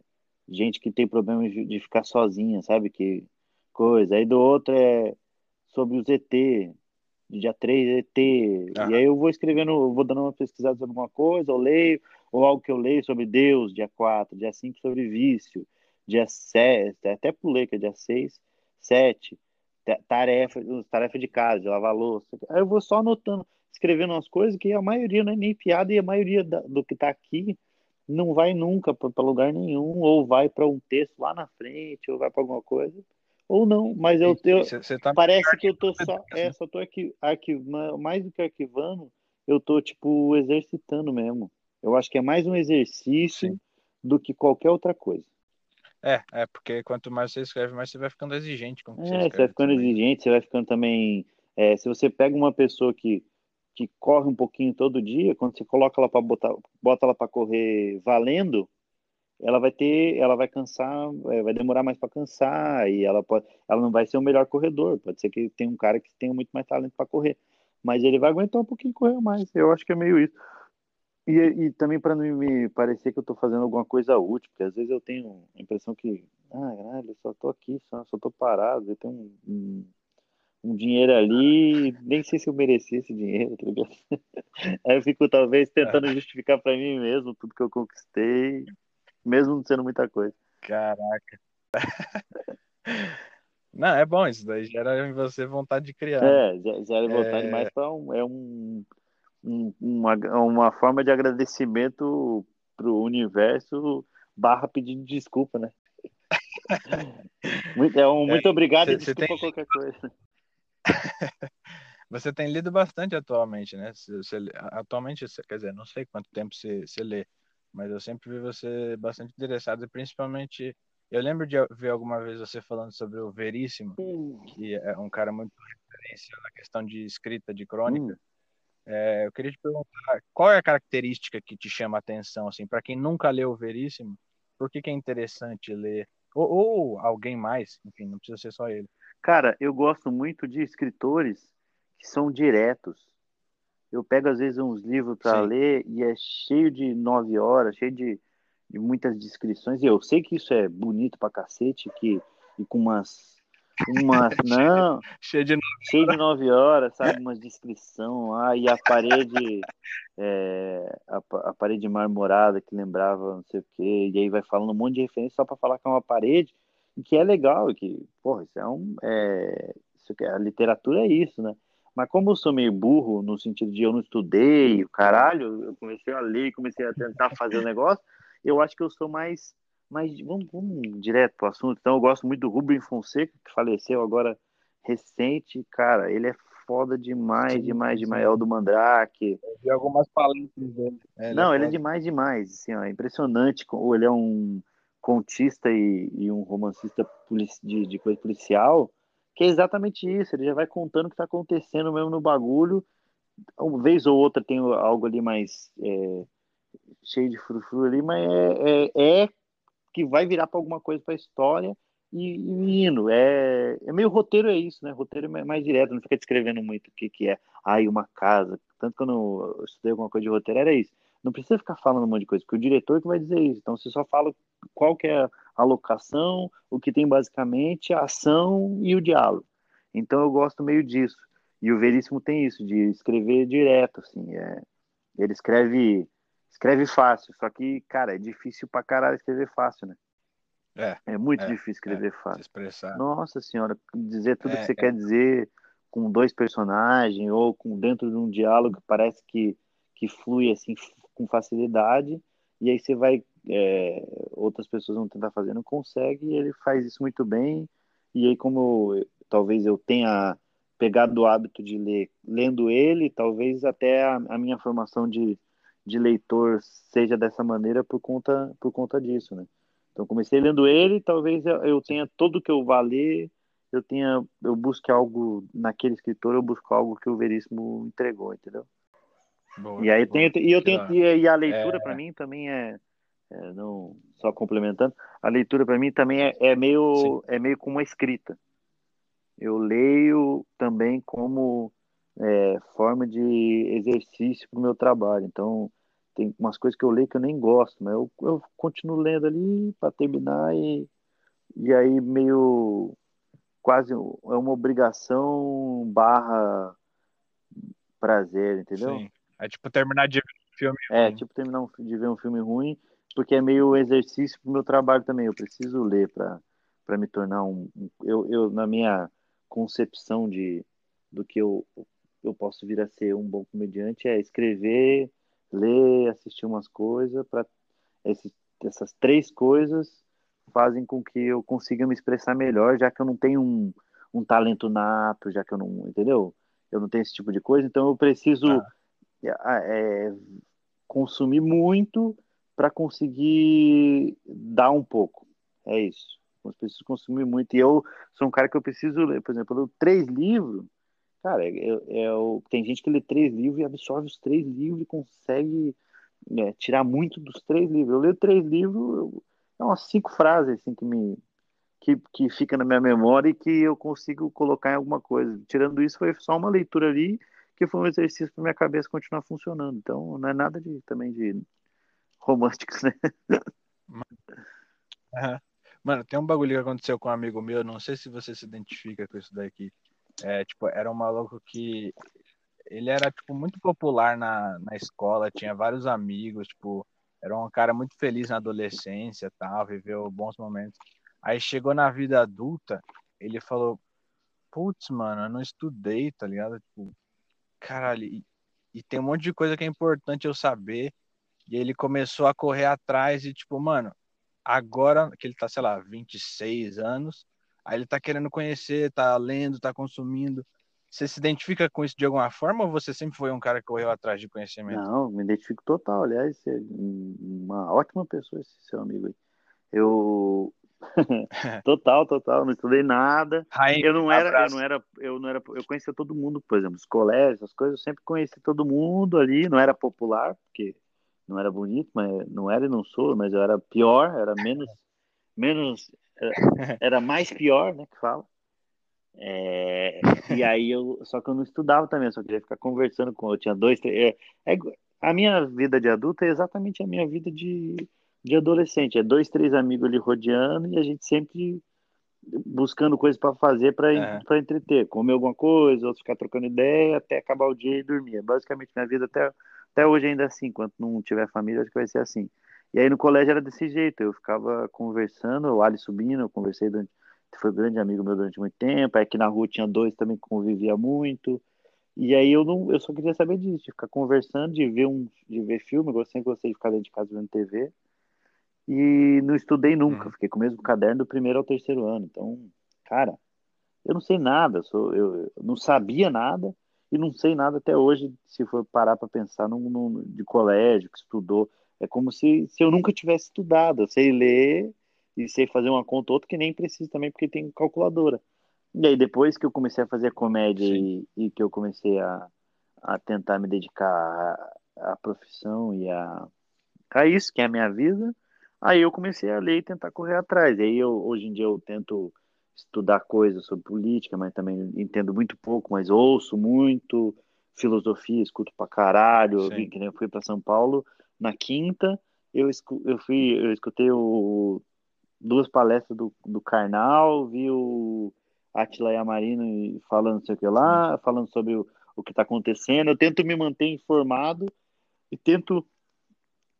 gente que tem problemas de ficar sozinha, sabe? Que coisa. Aí do outro é sobre os ET, dia 3 ET. E aí eu vou escrevendo, eu vou dando uma pesquisada sobre alguma coisa, ou leio, ou algo que eu leio sobre Deus, dia 4, dia 5 sobre vício, dia 7, até pulei que é dia 6, 7, tarefa, tarefa de casa, de lavar louça. Aí eu vou só anotando, escrevendo umas coisas que a maioria não é nem piada e a maioria do que tá aqui não vai nunca para lugar nenhum, ou vai para um texto lá na frente, ou vai para alguma coisa ou não, mas eu, eu cê, cê tá parece que eu tô só, é, só tô aqui, arquivando, mais do que arquivando, eu tô tipo exercitando mesmo. Eu acho que é mais um exercício Sim. do que qualquer outra coisa. É, é porque quanto mais você escreve, mais você vai ficando exigente com é, você, você vai ficando também. exigente, você vai ficando também. É, se você pega uma pessoa que, que corre um pouquinho todo dia, quando você coloca ela para botar, bota ela para correr valendo, ela vai ter, ela vai cansar, é, vai demorar mais para cansar e ela pode, ela não vai ser o melhor corredor. Pode ser que tenha um cara que tenha muito mais talento para correr, mas ele vai aguentar um pouquinho correr mais. Eu acho que é meio isso. E, e também para não me parecer que eu estou fazendo alguma coisa útil, porque às vezes eu tenho a impressão que, ah, caralho, eu só estou aqui, só, só tô parado, eu tenho um, um, um, dinheiro ali, nem sei se eu mereci esse dinheiro, tá ligado? Aí eu fico talvez tentando é. justificar para mim mesmo tudo que eu conquistei mesmo não sendo muita coisa. Caraca. Não, é bom, isso daí gera em você vontade de criar. É, gera vontade é... mais para um, é um, um, uma, uma forma de agradecimento pro universo barra pedindo desculpa, né? muito, é um muito obrigado cê, e desculpa tem... qualquer coisa. Você tem lido bastante atualmente, né? Você, atualmente, quer dizer, não sei quanto tempo você, você lê, mas eu sempre vi você bastante interessado, e principalmente eu lembro de ver alguma vez você falando sobre o Veríssimo, que é um cara muito referência na questão de escrita de crônica. Hum. É, eu queria te perguntar qual é a característica que te chama a atenção, assim, para quem nunca leu o Veríssimo, por que, que é interessante ler? Ou, ou, alguém mais, enfim, não precisa ser só ele. Cara, eu gosto muito de escritores que são diretos, eu pego às vezes uns livros para ler e é cheio de nove horas, cheio de, de muitas descrições. E eu sei que isso é bonito pra cacete, que, e com umas. Umas não, cheio de, cheio de nove horas, sabe? Umas descrição lá, e a parede. É, a, a, parede marmorada que lembrava não sei o quê, e aí vai falando um monte de referência só para falar que é uma parede, e que é legal, que, porra, isso é um. É, isso, a literatura é isso, né? Mas como eu sou meio burro, no sentido de eu não estudei, o caralho, eu comecei a ler, comecei a tentar fazer o negócio, eu acho que eu sou mais. Mais vamos, vamos direto pro assunto. Então, eu gosto muito do Rubem Fonseca, que faleceu agora recente. Cara, ele é foda demais, sim, demais, sim. demais. É o do Mandrake. Eu vi algumas palestras dele. É, não, ele é, ele é demais, demais. Assim, ó, é impressionante. Ele é um contista e, e um romancista de, de coisa policial que é exatamente isso, ele já vai contando o que está acontecendo mesmo no bagulho. Uma vez ou outra tem algo ali mais é, cheio de frufru ali, mas é, é, é que vai virar para alguma coisa para a história e, e. É, é meio roteiro, é isso, né? Roteiro é mais direto, não fica descrevendo muito o que, que é. Ai, uma casa. Tanto que quando eu estudei alguma coisa de roteiro, era isso. Não precisa ficar falando um monte de coisa, porque o diretor que vai dizer isso. Então você só fala qual que é a locação, o que tem basicamente a ação e o diálogo. Então eu gosto meio disso. E o Veríssimo tem isso, de escrever direto, assim. É... Ele escreve escreve fácil, só que, cara, é difícil pra caralho escrever fácil, né? É. É muito é, difícil escrever é, fácil. expressar. Nossa senhora, dizer tudo É, que você é. quer dizer com dois personagens ou com dentro de um diálogo que parece que, que flui assim com facilidade e aí você vai é, outras pessoas vão tentar fazer não consegue e ele faz isso muito bem e aí como eu- talvez eu tenha pegado o hábito de ler lendo ele talvez até a, a minha formação de, de leitor seja dessa maneira por conta por conta disso né então comecei lendo ele talvez eu, tenha tudo que eu vá ler eu tenha eu busque algo naquele escritor eu busco algo que o Veríssimo entregou entendeu Boa, e aí boa. tem e eu tenho e, a leitura É. para mim também é, é, não só complementando a leitura para mim também é, é meio é meio como uma escrita eu leio também como é, forma de exercício para o meu trabalho então tem umas coisas que eu leio que eu nem gosto mas eu, eu continuo lendo ali para terminar e e aí meio quase é uma obrigação barra prazer, entendeu? Sim. É tipo terminar de ver um filme É, ruim. tipo terminar de ver um filme ruim, porque é meio exercício pro meu trabalho também. Eu preciso ler para para me tornar um, um- eu, eu na minha concepção de do que eu eu posso vir a ser um bom comediante é escrever, ler, assistir umas coisas para essas três coisas fazem com que eu consiga me expressar melhor, já que eu não tenho um, um talento nato, já que eu não, entendeu? Eu não tenho esse tipo de coisa, então eu preciso Ah. é, consumir muito para conseguir dar um pouco. É isso. Eu preciso consumir muito. E eu sou um cara que eu preciso ler, por exemplo, eu leio três livros. Cara, eu, eu, tem gente que lê três livros e absorve os três livros e consegue é, tirar muito dos três livros. Eu leio três livros, eu, é umas cinco frases assim que me que, que fica na minha memória e que eu consigo colocar em alguma coisa. Tirando isso, foi só uma leitura ali que foi um exercício para minha cabeça continuar funcionando. Então, não é nada de também de românticos, né? Mano, tem um bagulho que aconteceu com um amigo meu, não sei se você se identifica com isso daqui. É, tipo, era um maluco que ele era, tipo, muito popular na, na escola, tinha vários amigos, tipo, era um cara muito feliz na adolescência, tal, viveu bons momentos. Aí chegou na vida adulta, ele falou, putz, mano, eu não estudei, tá ligado? Tipo, caralho, e, e tem um monte de coisa que é importante eu saber. E ele começou a correr atrás e, tipo, mano, agora que ele tá, sei lá, 26 anos, aí ele tá querendo conhecer, tá lendo, tá consumindo. Você se identifica com isso de alguma forma ou você sempre foi um cara que correu atrás de conhecimento? Não, me identifico total. Aliás, você é uma ótima pessoa esse seu amigo aí. Eu total, total, não estudei nada. Eu não era, eu abraço. não era, eu não era, eu conhecia todo mundo, por exemplo, os colégios, as coisas, eu sempre conheci todo mundo ali, não era popular, porque não era bonito, mas não era e não sou, mas eu era pior, era menos, menos, era, era mais pior, né, que fala. É, e aí eu, só que eu não estudava também, eu só queria ficar conversando com, eu tinha dois, três, é, é, a minha vida de adulto é exatamente a minha vida de, de adolescente, é dois, três amigos ali rodeando e a gente sempre buscando coisas para fazer para É. para entreter, comer alguma coisa, outros ficar trocando ideia até acabar o dia e dormir. É basicamente minha vida até até hoje ainda é assim, enquanto não tiver família, acho que vai ser assim. E aí no colégio era desse jeito, eu ficava conversando, o Ali subindo, eu conversei durante, foi um grande amigo meu durante muito tempo, aí aqui na rua tinha dois também que convivia muito. E aí eu não, eu só queria saber disso, de ficar conversando, de ver um, de ver filme, eu sempre gostei de ficar dentro de casa vendo TV. E não estudei nunca, Uhum. fiquei com o mesmo caderno do primeiro ao terceiro ano. Então, cara, eu não sei nada, sou, eu, eu não sabia nada e não sei nada até hoje, se for parar para pensar num, num- de colégio, que estudou. É como se, se eu nunca tivesse estudado. Eu sei ler e sei fazer uma conta ou outra que nem preciso também, porque tem calculadora. E aí, depois que eu comecei a fazer comédia e, e que eu comecei a, a tentar me dedicar à, à profissão e a, a isso, que é a minha vida, aí eu comecei a ler e tentar correr atrás. E aí, eu, hoje em dia, eu tento estudar coisas sobre política, mas também entendo muito pouco, mas ouço muito filosofia, escuto pra caralho. Eu vim, que eu fui pra São Paulo, na quinta, eu, eu fui, eu escutei o, duas palestras do, do Karnal, vi o Atila Yamarino falando não sei o que lá, falando sobre o, o que está acontecendo. Eu tento me manter informado e tento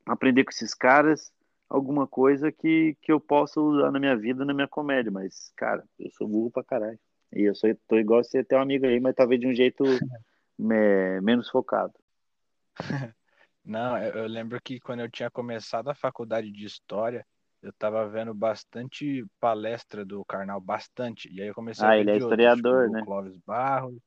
aprender com esses caras alguma coisa que, que eu possa usar na minha vida, na minha comédia. Mas, cara, eu sou burro pra caralho. E eu sou, tô igual você ter um amigo aí, mas talvez de um jeito me, menos focado. Não, eu lembro que quando eu tinha começado a faculdade de História, eu tava vendo bastante palestra do Karnal, bastante. E aí eu comecei ah, a ver ele é de outros, historiador, tipo, né? Clóvis Barros.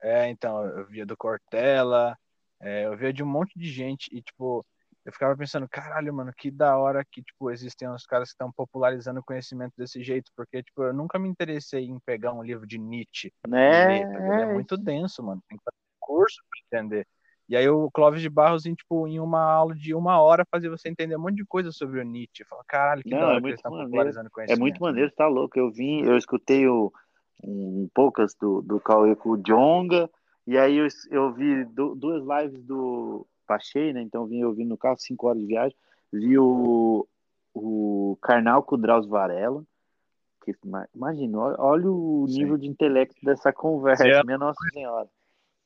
É, então, eu via do Cortella, é, eu via de um monte de gente e, tipo, eu ficava pensando, caralho, mano, que da hora que, tipo, existem uns caras que estão popularizando o conhecimento desse jeito, porque, tipo, eu nunca me interessei em pegar um livro de Nietzsche né? ler, tá ligado? É muito denso, mano, tem que fazer curso pra entender. E aí o Clóvis de Barros, em, tipo, em uma aula de uma hora, fazia você entender um monte de coisa sobre o Nietzsche. Fala, caralho, que Não, da hora é que eles estão popularizando É conhecimento. muito maneiro, tá louco. Eu vim, eu escutei o, um, poucas do, do Cauê com o Jonga, e aí eu, eu vi du, duas lives do Pachei, né? Então vim ouvindo no carro, cinco horas de viagem. Vi o, o Karnal com o Drauzio Varela. Que, imagina, olha o nível Sim. de intelecto dessa conversa, Sim. minha Nossa Senhora.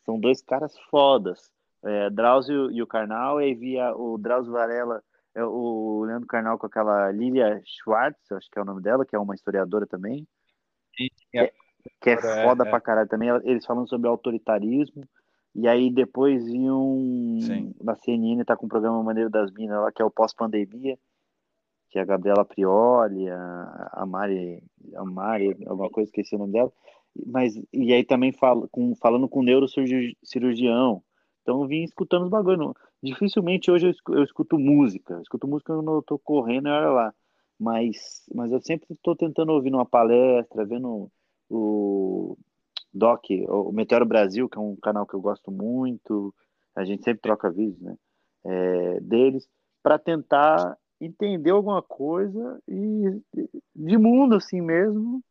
São dois caras fodas. É, Drauzio e o Karnal, aí via o Drauzio Varela, é, o Leandro Karnal com aquela Lilia Schwartz, acho que é o nome dela, que é uma historiadora também. Sim, é. Que, é, que é foda é, pra caralho também. Eles falando sobre autoritarismo. E aí depois vinham Sim. na CNN tá com o programa Maneiro das Minas lá, que é o pós-pandemia, que é a Gabriela Prioli, a, a Mari, a Mari, alguma coisa, esqueci o nome dela. Mas, e aí também fala, com, falando com neurocirurgião. Então eu vim escutando os bagulho. Dificilmente hoje eu escuto, eu escuto música. Eu escuto música quando eu tô correndo e olha lá. Mas, mas eu sempre estou tentando ouvir uma palestra, vendo o Doc, o Meteoro Brasil, que é um canal que eu gosto muito, a gente sempre troca vídeos, né? É, deles, para tentar entender alguma coisa e de mundo assim mesmo,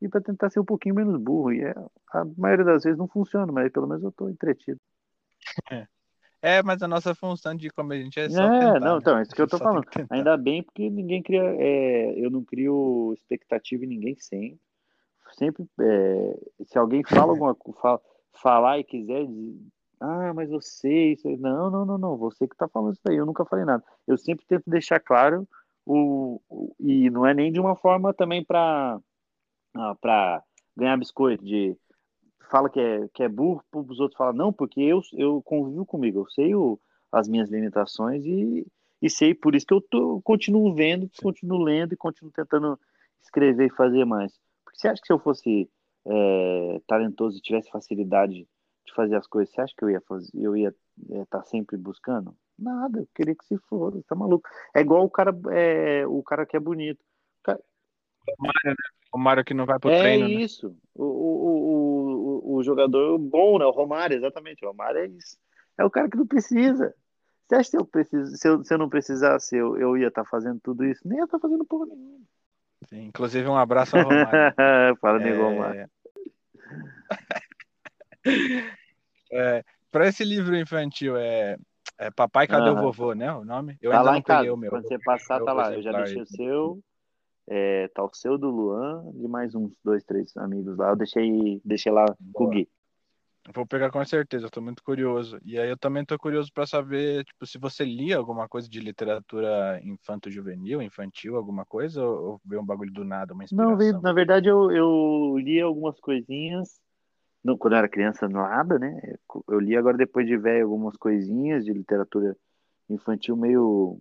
e para tentar ser um pouquinho menos burro. E é, a maioria das vezes não funciona, mas pelo menos eu estou entretido. É, mas a nossa função de como a gente é só é, tentar, não, né? então, é isso que eu tô Só falando. Ainda bem porque ninguém cria, é, eu não crio expectativa em ninguém sempre. Sempre, é, se alguém fala alguma coisa, falar e quiser dizer, ah, mas você, isso aí. Não, não, não, não, você que tá falando isso daí, eu nunca falei nada. Eu sempre tento deixar claro o, o e não é nem de uma forma também para para ganhar biscoito de fala que é, que é burro, os outros falam, não, porque eu, eu convivo comigo, eu sei o, as minhas limitações e, e sei, por isso que eu tô, continuo vendo, continuo lendo e continuo tentando escrever e fazer mais. Porque você acha que se eu fosse é, talentoso e tivesse facilidade de fazer as coisas, você acha que eu ia fazer, eu ia estar é, tá sempre buscando? Nada, eu queria que se for, tá maluco. É igual o cara, é, o cara que é bonito. O, cara... o Mário, né? O Mário que não vai pro é treino. É isso. Né? O, o, o, o, jogador bom, né? O Romário, exatamente. O Romário é isso. É o cara que não precisa. Você acha que eu preciso, se eu, se eu não precisasse, eu, eu ia estar tá fazendo tudo isso? Nem ia estar tá fazendo porra nenhuma. Sim, inclusive, um abraço ao Romário. Fala, é... Romário. é, para esse livro infantil, é, é Papai, Cadê o Vovô, né? O nome? Eu tá ainda lá não casa. o meu. Quando você passar, tá lá. Eu já deixei o seu. É, tá o seu do Luan e mais uns dois, três amigos lá. Eu deixei, deixei lá Boa. com o Gui. Vou pegar com certeza, tô muito curioso. E aí eu também tô curioso para saber, tipo, se você lia alguma coisa de literatura infanto-juvenil, infantil, alguma coisa, ou veio um bagulho do nada, uma inspiração? Não, na verdade eu, eu li algumas coisinhas, não, quando eu era criança nada, né? Eu li agora depois de velho algumas coisinhas de literatura infantil meio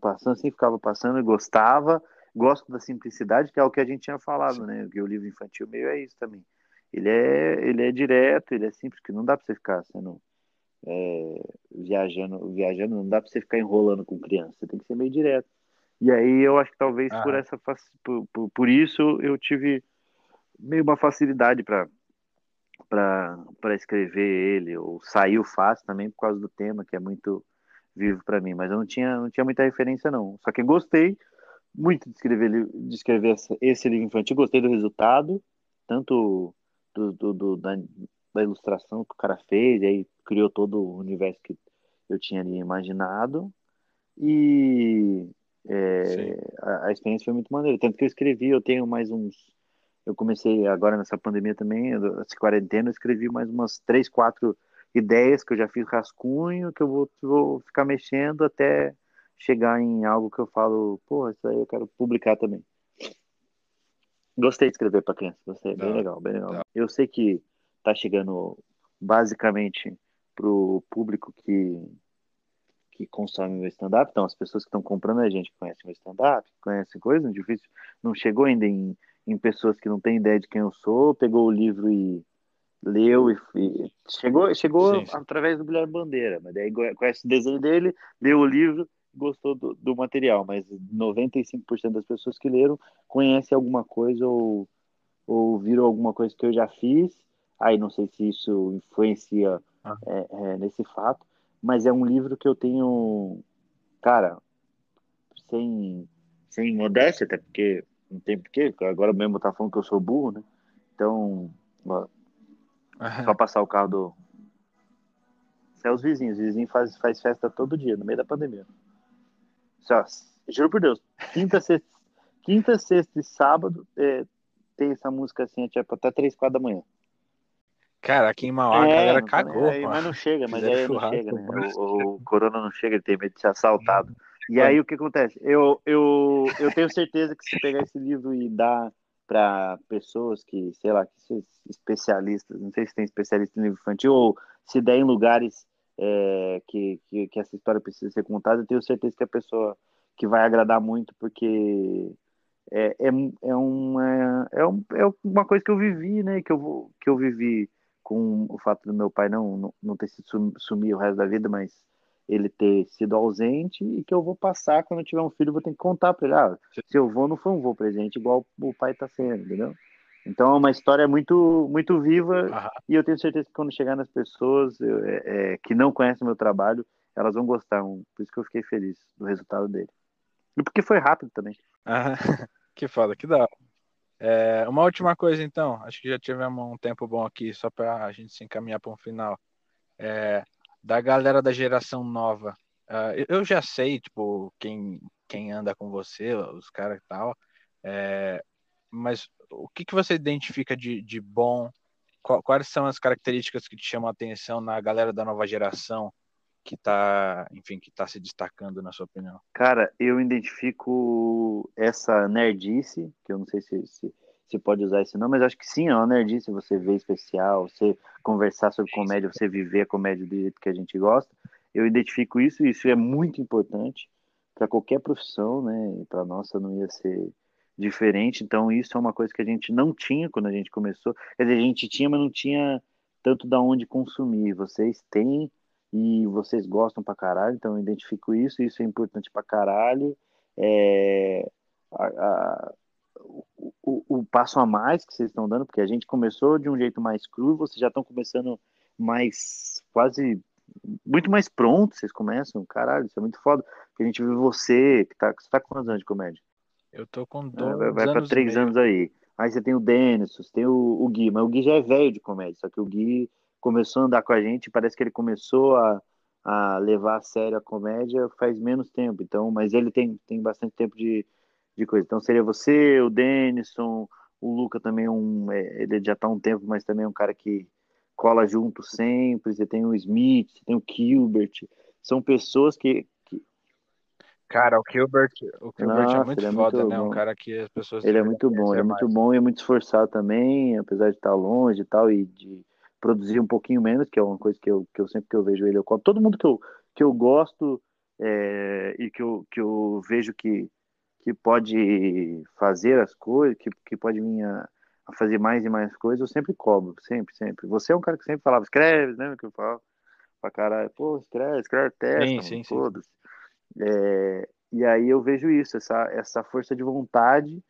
passando, assim, ficava passando e gostava. Gosto da simplicidade, que é o que a gente tinha falado, Sim. né? Que o livro infantil meio é isso também ele é, ele é direto, ele é simples, que não dá para você ficar sendo é, viajando, viajando, não dá para você ficar enrolando com criança, você tem que ser meio direto. E aí eu acho que talvez ah. por essa por, por, por, isso eu tive meio uma facilidade para para escrever ele, ou saiu fácil também por causa do tema, que é muito vivo para mim, mas eu não tinha, não tinha muita referência não. Só que gostei muito de escrever, de escrever esse livro infantil, gostei do resultado, tanto do, do, do da, da, ilustração que o cara fez, e aí criou todo o universo que, eu tinha ali imaginado e é, a, a, experiência foi muito maneira. Tanto que eu escrevi, eu tenho mais uns. Eu comecei agora nessa pandemia também, essa quarentena, eu escrevi mais umas três, quatro ideias que eu já fiz rascunho, que eu vou, vou ficar mexendo até chegar em algo que eu falo, pô, isso aí eu quero publicar também. Gostei de escrever para criança, gostei, bem legal, bem legal. Eu sei que tá chegando basicamente pro público que que consome o stand-up, então as pessoas que estão comprando a gente conhecem o stand-up, conhecem coisas, difícil, não chegou ainda em, em pessoas que não têm ideia de quem eu sou, pegou o livro e leu e, e chegou chegou sim, sim. através do Guilherme Bandeira, mas daí conhece o desenho dele, leu o livro gostou do, do material, mas 95% das pessoas que leram conhecem alguma coisa ou, ou viram alguma coisa que eu já fiz. Aí não sei se isso influencia ah. é, é, nesse fato, mas é um livro que eu tenho, cara, sem, sem modéstia, até porque não tem porquê, agora mesmo tá falando que eu sou burro, né? Então, ó, só passar o carro do. É os vizinhos, os vizinhos faz, faz festa todo dia, no meio da pandemia. Juro por Deus, quinta, sexta, quinta, sexta e sábado é, tem essa música assim, é tipo até 3, 4 da manhã. Cara, aqui em Mauá é, a galera cagou. Aí, mas não chega, mas aí não chega, né? O, o, Corona não chega, ele tem medo de ser assaltado. E aí o que acontece? Eu, eu, eu tenho certeza que se pegar esse livro e dar para pessoas que, sei lá, que especialistas, não sei se tem especialista em livro infantil, ou se der em lugares é, que, que, que, essa história precisa ser contada, eu tenho certeza que a pessoa que vai agradar muito, porque é, é, é, uma, é, um, é uma coisa que eu vivi, né? Que eu, que eu vivi com o fato do meu pai não, não, não ter sido sumir o resto da vida, mas ele ter sido ausente e que eu vou passar quando eu tiver um filho, vou ter que contar para ele, ah, se eu vou, não foi um voo presente igual o pai tá sendo, entendeu? Então é uma história muito muito viva uhum. e eu tenho certeza que quando chegar nas pessoas eu, é, é, que não conhecem o meu trabalho, elas vão gostar. Por isso que eu fiquei feliz do resultado dele. E porque foi rápido também. Ah, que foda, que hora. É, uma última coisa então, acho que já tivemos um tempo bom aqui, só para a gente se encaminhar para um final. É, da galera da geração nova, uh, eu já sei, tipo, quem, quem anda com você, os caras e tal, é, mas o que, que você identifica de, de bom? Quais são as características que te chamam a atenção na galera da nova geração que está, enfim, que tá se destacando na sua opinião? Cara, eu identifico essa nerdice, que eu não sei se, se, se pode usar esse nome, mas acho que sim, é uma nerdice você ver especial, você conversar sobre comédia, você viver a comédia do jeito que a gente gosta. Eu identifico isso e isso é muito importante para qualquer profissão, né? Para nossa não ia ser diferente. Então, isso é uma coisa que a gente não tinha quando a gente começou. Quer dizer, a gente tinha, mas não tinha tanto da onde consumir. Vocês têm e vocês gostam pra caralho, então eu identifico isso, isso é importante pra caralho. É, a, a, o, o, o, passo a mais que vocês estão dando, porque a gente começou de um jeito mais cru, vocês já estão começando mais, quase, muito mais pronto, vocês começam, caralho, isso é muito foda, porque a gente vê você, que tá, você tá com quantos anos de comédia? Eu tô com dois é, Vai, vai pra três anos aí. Aí você tem o Denison, você tem o, o Gui, mas o Gui já é velho de comédia, só que o Gui começou a andar com a gente, parece que ele começou a, a levar a sério a comédia faz menos tempo, então, mas ele tem, tem bastante tempo de, de coisa. Então seria você, o Denison, o Luca também, um, é, ele já tá há um tempo, mas também é um cara que cola junto sempre, você tem o Smith, você tem o Gilbert, são pessoas que, Cara, o Gilbert, o Gilbert é Nossa, é muito é foda, muito né? Bom. Um cara que as pessoas. Ele é muito bom, ele é muito bom e é muito esforçado também, apesar de estar longe e tal, e de produzir um pouquinho menos, que é uma coisa que eu, que eu sempre que eu vejo ele, eu. Todo mundo que eu, que eu gosto é, e que eu, que eu vejo que, que pode fazer as coisas, que, que pode vir a, a fazer mais e mais coisas, eu sempre cobro, sempre, sempre. Você é um cara que sempre falava, escreve, né? Que eu falo pra caralho, pô, escreve, escreve, testa, sim, sim, sim. É, e aí eu vejo isso, essa, essa força de vontade,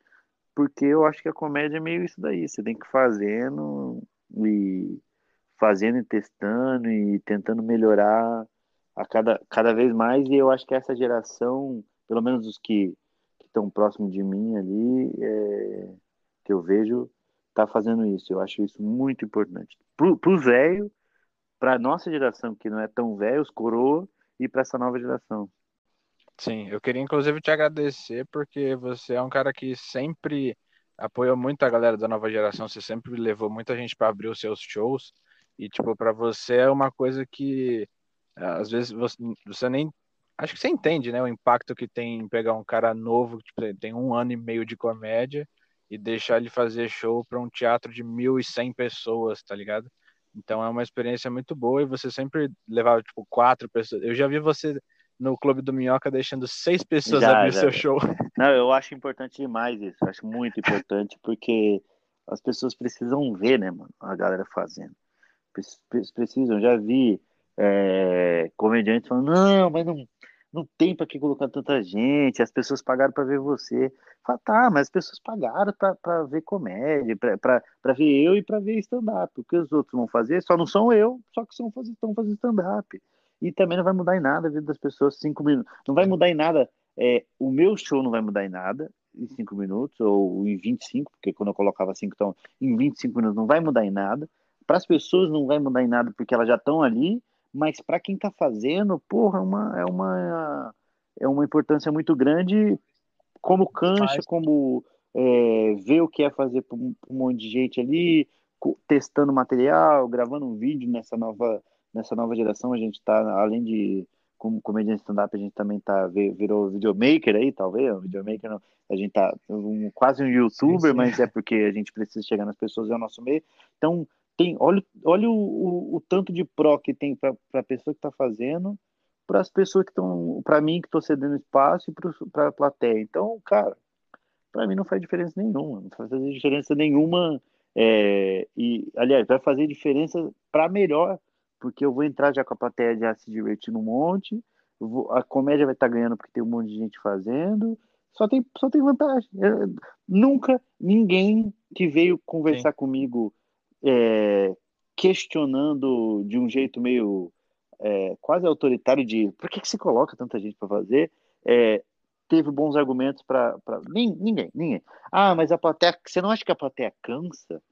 porque eu acho que a comédia é meio isso daí. Você tem que ir fazendo e fazendo e testando e tentando melhorar a cada, cada vez mais. E eu acho que essa geração, pelo menos os que estão próximos de mim ali, é, que eu vejo, tá fazendo isso. Eu acho isso muito importante. Para os velhos, para nossa geração que não é tão velho, os coroa, ir para essa nova geração. Sim, eu queria inclusive te agradecer porque você é um cara que sempre apoiou muito a galera da nova geração, você sempre levou muita gente para abrir os seus shows e tipo para você é uma coisa que às vezes você, você nem acho que você entende, né, o impacto que tem em pegar um cara novo, tipo, tem um ano e meio de comédia e deixar ele fazer show para um teatro de 1.100 pessoas, tá ligado? Então é uma experiência muito boa e você sempre levava tipo quatro pessoas. Eu já vi você no Clube do Minhoca deixando seis pessoas já, abrir já. seu show. Não, eu acho importante demais isso. Eu acho muito importante porque as pessoas precisam ver, né, mano, a galera fazendo. Precisam. Já vi é, comediantes falando, não, mas não, não tem para que colocar tanta gente, as pessoas pagaram para ver você. Fala, tá, mas as pessoas pagaram para ver comédia, para ver eu e para ver stand-up. O que os outros vão fazer só não são eu, só que estão fazendo stand-up. E também não vai mudar em nada a vida das pessoas cinco minutos. Não vai mudar em nada. É, o meu show não vai mudar em nada em cinco minutos, ou em 25, porque quando eu colocava cinco, então em 25 minutos não vai mudar em nada. Para as pessoas não vai mudar em nada porque elas já estão ali mas para quem está fazendo, porra, é uma, é uma, é uma importância muito grande como cancha, como é, ver o que é fazer para um, monte de gente ali, testando material, gravando um vídeo nessa nova, nessa nova geração. A gente está, além de como comediante stand-up, a gente também tá, virou videomaker aí, talvez, um videomaker não, a gente tá um, quase um youtuber, sim, sim. mas é porque a gente precisa chegar nas pessoas, é o nosso meio. Então, tem, olha, olha o, o, o tanto de pró que tem para a pessoa que está fazendo, para as pessoas que estão, para mim que estou cedendo espaço e para a plateia. Então, cara, para mim não faz diferença nenhuma, não faz diferença nenhuma. É, e, aliás, vai fazer diferença para melhor, porque eu vou entrar já com a plateia já se divertindo um monte, vou, a comédia vai estar tá ganhando porque tem um monte de gente fazendo, só tem, só tem vantagem. Eu, nunca ninguém que veio conversar Sim. comigo é, questionando de um jeito meio é, quase autoritário de por que, que se coloca tanta gente para fazer, é, teve bons argumentos para. Ninguém, ninguém. Ah, mas a plateia. Você não acha que a plateia cansa?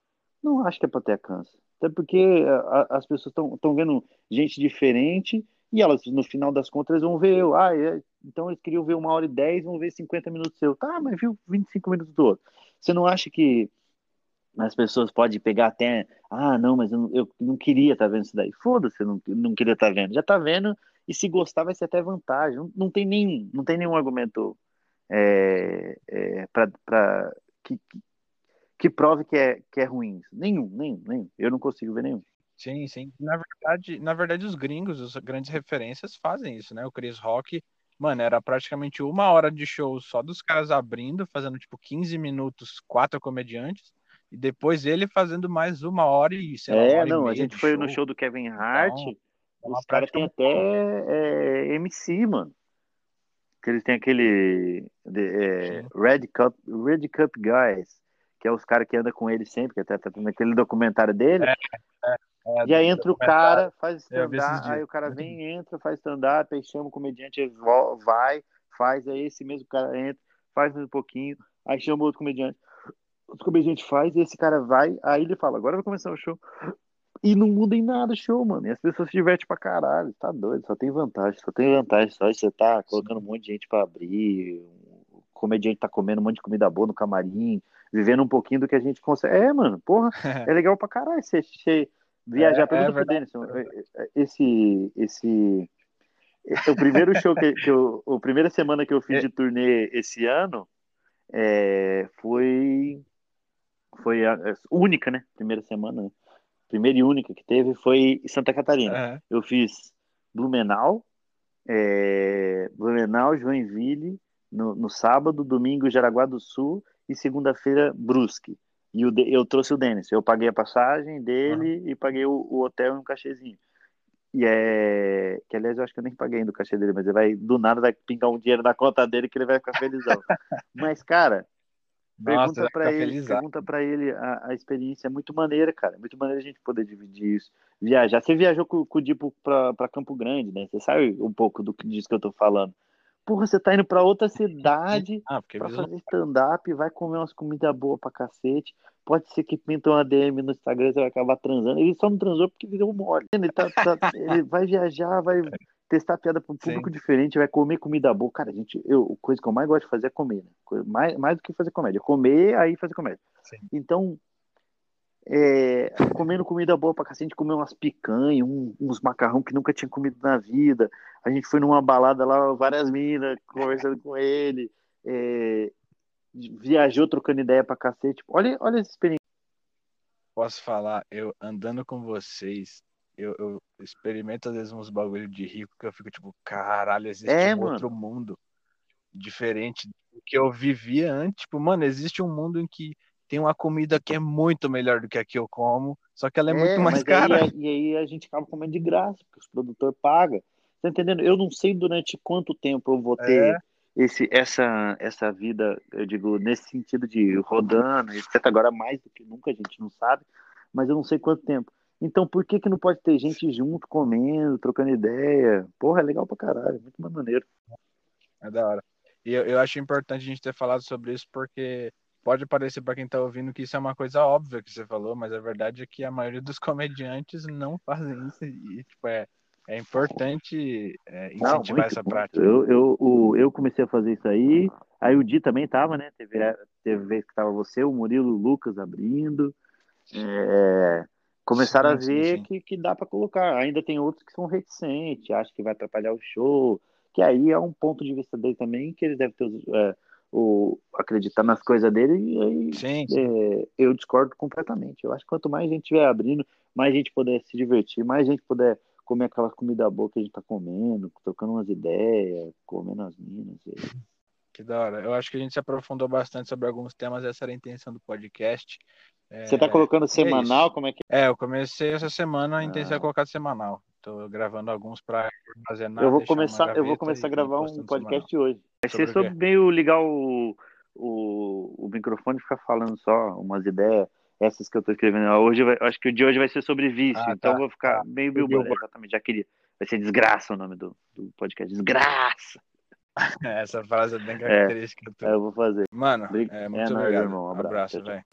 Não acho que a plateia cansa. Até porque a, as pessoas estão vendo gente diferente e elas, no final das contas, vão ver eu. Ah, é, então eles queriam ver uma hora e dez, vão ver 50 minutos seu. Tá, mas viu 25 minutos do outro. Você não acha que as pessoas podem pegar até, ah, não, mas eu não, eu não queria estar tá vendo isso daí. Foda-se, eu não, não queria estar tá vendo. Já está vendo, e se gostar vai ser até vantagem. Não, não, tem, nem, não tem nenhum argumento é, é, para que, que prove que é, que é ruim. Nenhum, nenhum, nenhum. Eu não consigo ver nenhum. Sim, sim. Na verdade, na verdade, os gringos, as grandes referências fazem isso, né? O Chris Rock, mano, era praticamente uma hora de show só dos caras abrindo, fazendo tipo 15 minutos, quatro comediantes e depois ele fazendo mais uma hora e sei lá, É, não, a gente foi show. no show do Kevin Hart. Então, os caras têm até é, MC, mano. Que eles têm aquele é, Red, Cup, Red Cup Guys, que é os caras que andam com ele sempre, que até tá naquele documentário dele. É, é, é e aí entra o cara, faz stand-up, aí o cara vem, entra, faz stand-up, aí chama o comediante, vai, faz, aí esse mesmo cara entra, faz mais um pouquinho, aí chama outro comediante a gente faz, e esse cara vai, aí ele fala, agora vai começar o show. E não muda em nada o show, mano. E as pessoas se divertem pra caralho. Tá doido, só tem vantagem, só tem vantagem. Só você tá colocando um monte de gente pra abrir. O comediante tá comendo um monte de comida boa no camarim, vivendo um pouquinho do que a gente consegue. É, mano, porra, é legal pra caralho você, você viajar. É, Pergunta é pro Denis, esse, esse, o primeiro show que, que eu, a primeira semana que eu fiz é. de turnê esse ano é, foi foi a, a única, né? Primeira semana, né? primeira e única que teve foi em Santa Catarina. Eu fiz Blumenau, é, Blumenau, Joinville, no, no, sábado, domingo, Jaraguá do Sul e segunda-feira, Brusque. E o, eu trouxe o Denis. Eu paguei a passagem dele uhum. e paguei o, o, hotel e um cachezinho. E é. Que aliás eu acho que eu nem paguei ainda o cachê dele, mas ele vai, do nada, vai pingar um dinheiro na conta dele que ele vai ficar felizão. mas, cara, Pergunta para ele, pergunta para ele a, a, experiência é muito maneira, cara. É muito maneira a gente poder dividir isso. Viajar. Você viajou com, com o Dipo para Campo Grande, né? Você sabe um pouco do disso que eu tô falando. Porra, você tá indo para outra cidade ah, para fazer stand-up, vai comer umas comidas boas pra cacete. Pode ser que pinta uma DM no Instagram, você vai acabar transando. Ele só não transou porque virou mole. Ele, tá, tá, ele vai viajar, vai testar piada para um público Sim. diferente, vai comer comida boa. Cara, gente, eu, a coisa que eu mais gosto de fazer é comer, né? Mais, mais do que fazer comédia. Comer, aí fazer comédia. Sim. Então, é, comendo comida boa pra cacete, comer umas picanhas, um, uns macarrão que nunca tinha comido na vida. A gente foi numa balada lá, várias minas, conversando com ele. É, viajou trocando ideia pra cacete. Olha, olha essa experiência. Posso falar, eu andando com vocês, eu, eu experimento às vezes uns bagulho de rico que eu fico tipo, caralho, existe é, um mano. outro mundo diferente do que eu vivia antes. Tipo, mano, existe um mundo em que tem uma comida que é muito melhor do que a que eu como, só que ela é, é muito mais cara. Aí, e aí a gente acaba comendo de graça, porque os produtores pagam. Tá entendendo? Eu não sei durante quanto tempo eu vou ter é. esse, essa, essa vida, eu digo, nesse sentido de rodando, etc. Agora mais do que nunca a gente não sabe, mas eu não sei quanto tempo. Então por que que não pode ter gente junto, comendo, trocando ideia? Porra, é legal pra caralho, muito mais maneiro. É da hora. E eu, eu acho importante a gente ter falado sobre isso porque pode parecer para quem está ouvindo que isso é uma coisa óbvia que você falou, mas a verdade é que a maioria dos comediantes não fazem isso e tipo é é importante é, incentivar não, muito, essa prática. Eu, eu, o, eu comecei a fazer isso aí, aí o Di também tava, né? Teve, teve vez que tava você, o Murilo, o Lucas abrindo. É, começaram sim, a ver sim, sim. Que, que dá para colocar. Ainda tem outros que são reticentes, acham que vai atrapalhar o show, que aí é um ponto de vista dele também, que ele deve ter é, o, acreditar nas coisas dele e aí sim, sim. É, eu discordo completamente. Eu acho que quanto mais gente estiver abrindo, mais gente puder se divertir, mais gente puder comer aquela comida boa que a gente tá comendo, trocando umas ideias, comendo as minas. E... Que da hora. Eu acho que a gente se aprofundou bastante sobre alguns temas, essa era a intenção do podcast. É... Você tá colocando é semanal? É como é que é? eu comecei essa semana, a intenção é ah. é colocar semanal. Tô gravando alguns para armazenar. Eu vou começar, eu vou começar a gravar um podcast semanal. hoje. Vai ser sobre meio ligar o, o, o microfone e ficar falando só umas ideias, essas que eu tô escrevendo. Hoje vai, acho que o de hoje vai ser sobre vício, ah, então tá. vou ficar tá. meio Bilbo, exatamente, já queria. Vai ser desgraça o nome do, do podcast, desgraça. Essa frase é bem característica. É, eu vou fazer. Mano, é, muito é, obrigado. Irmão, um abraço, abraço velho.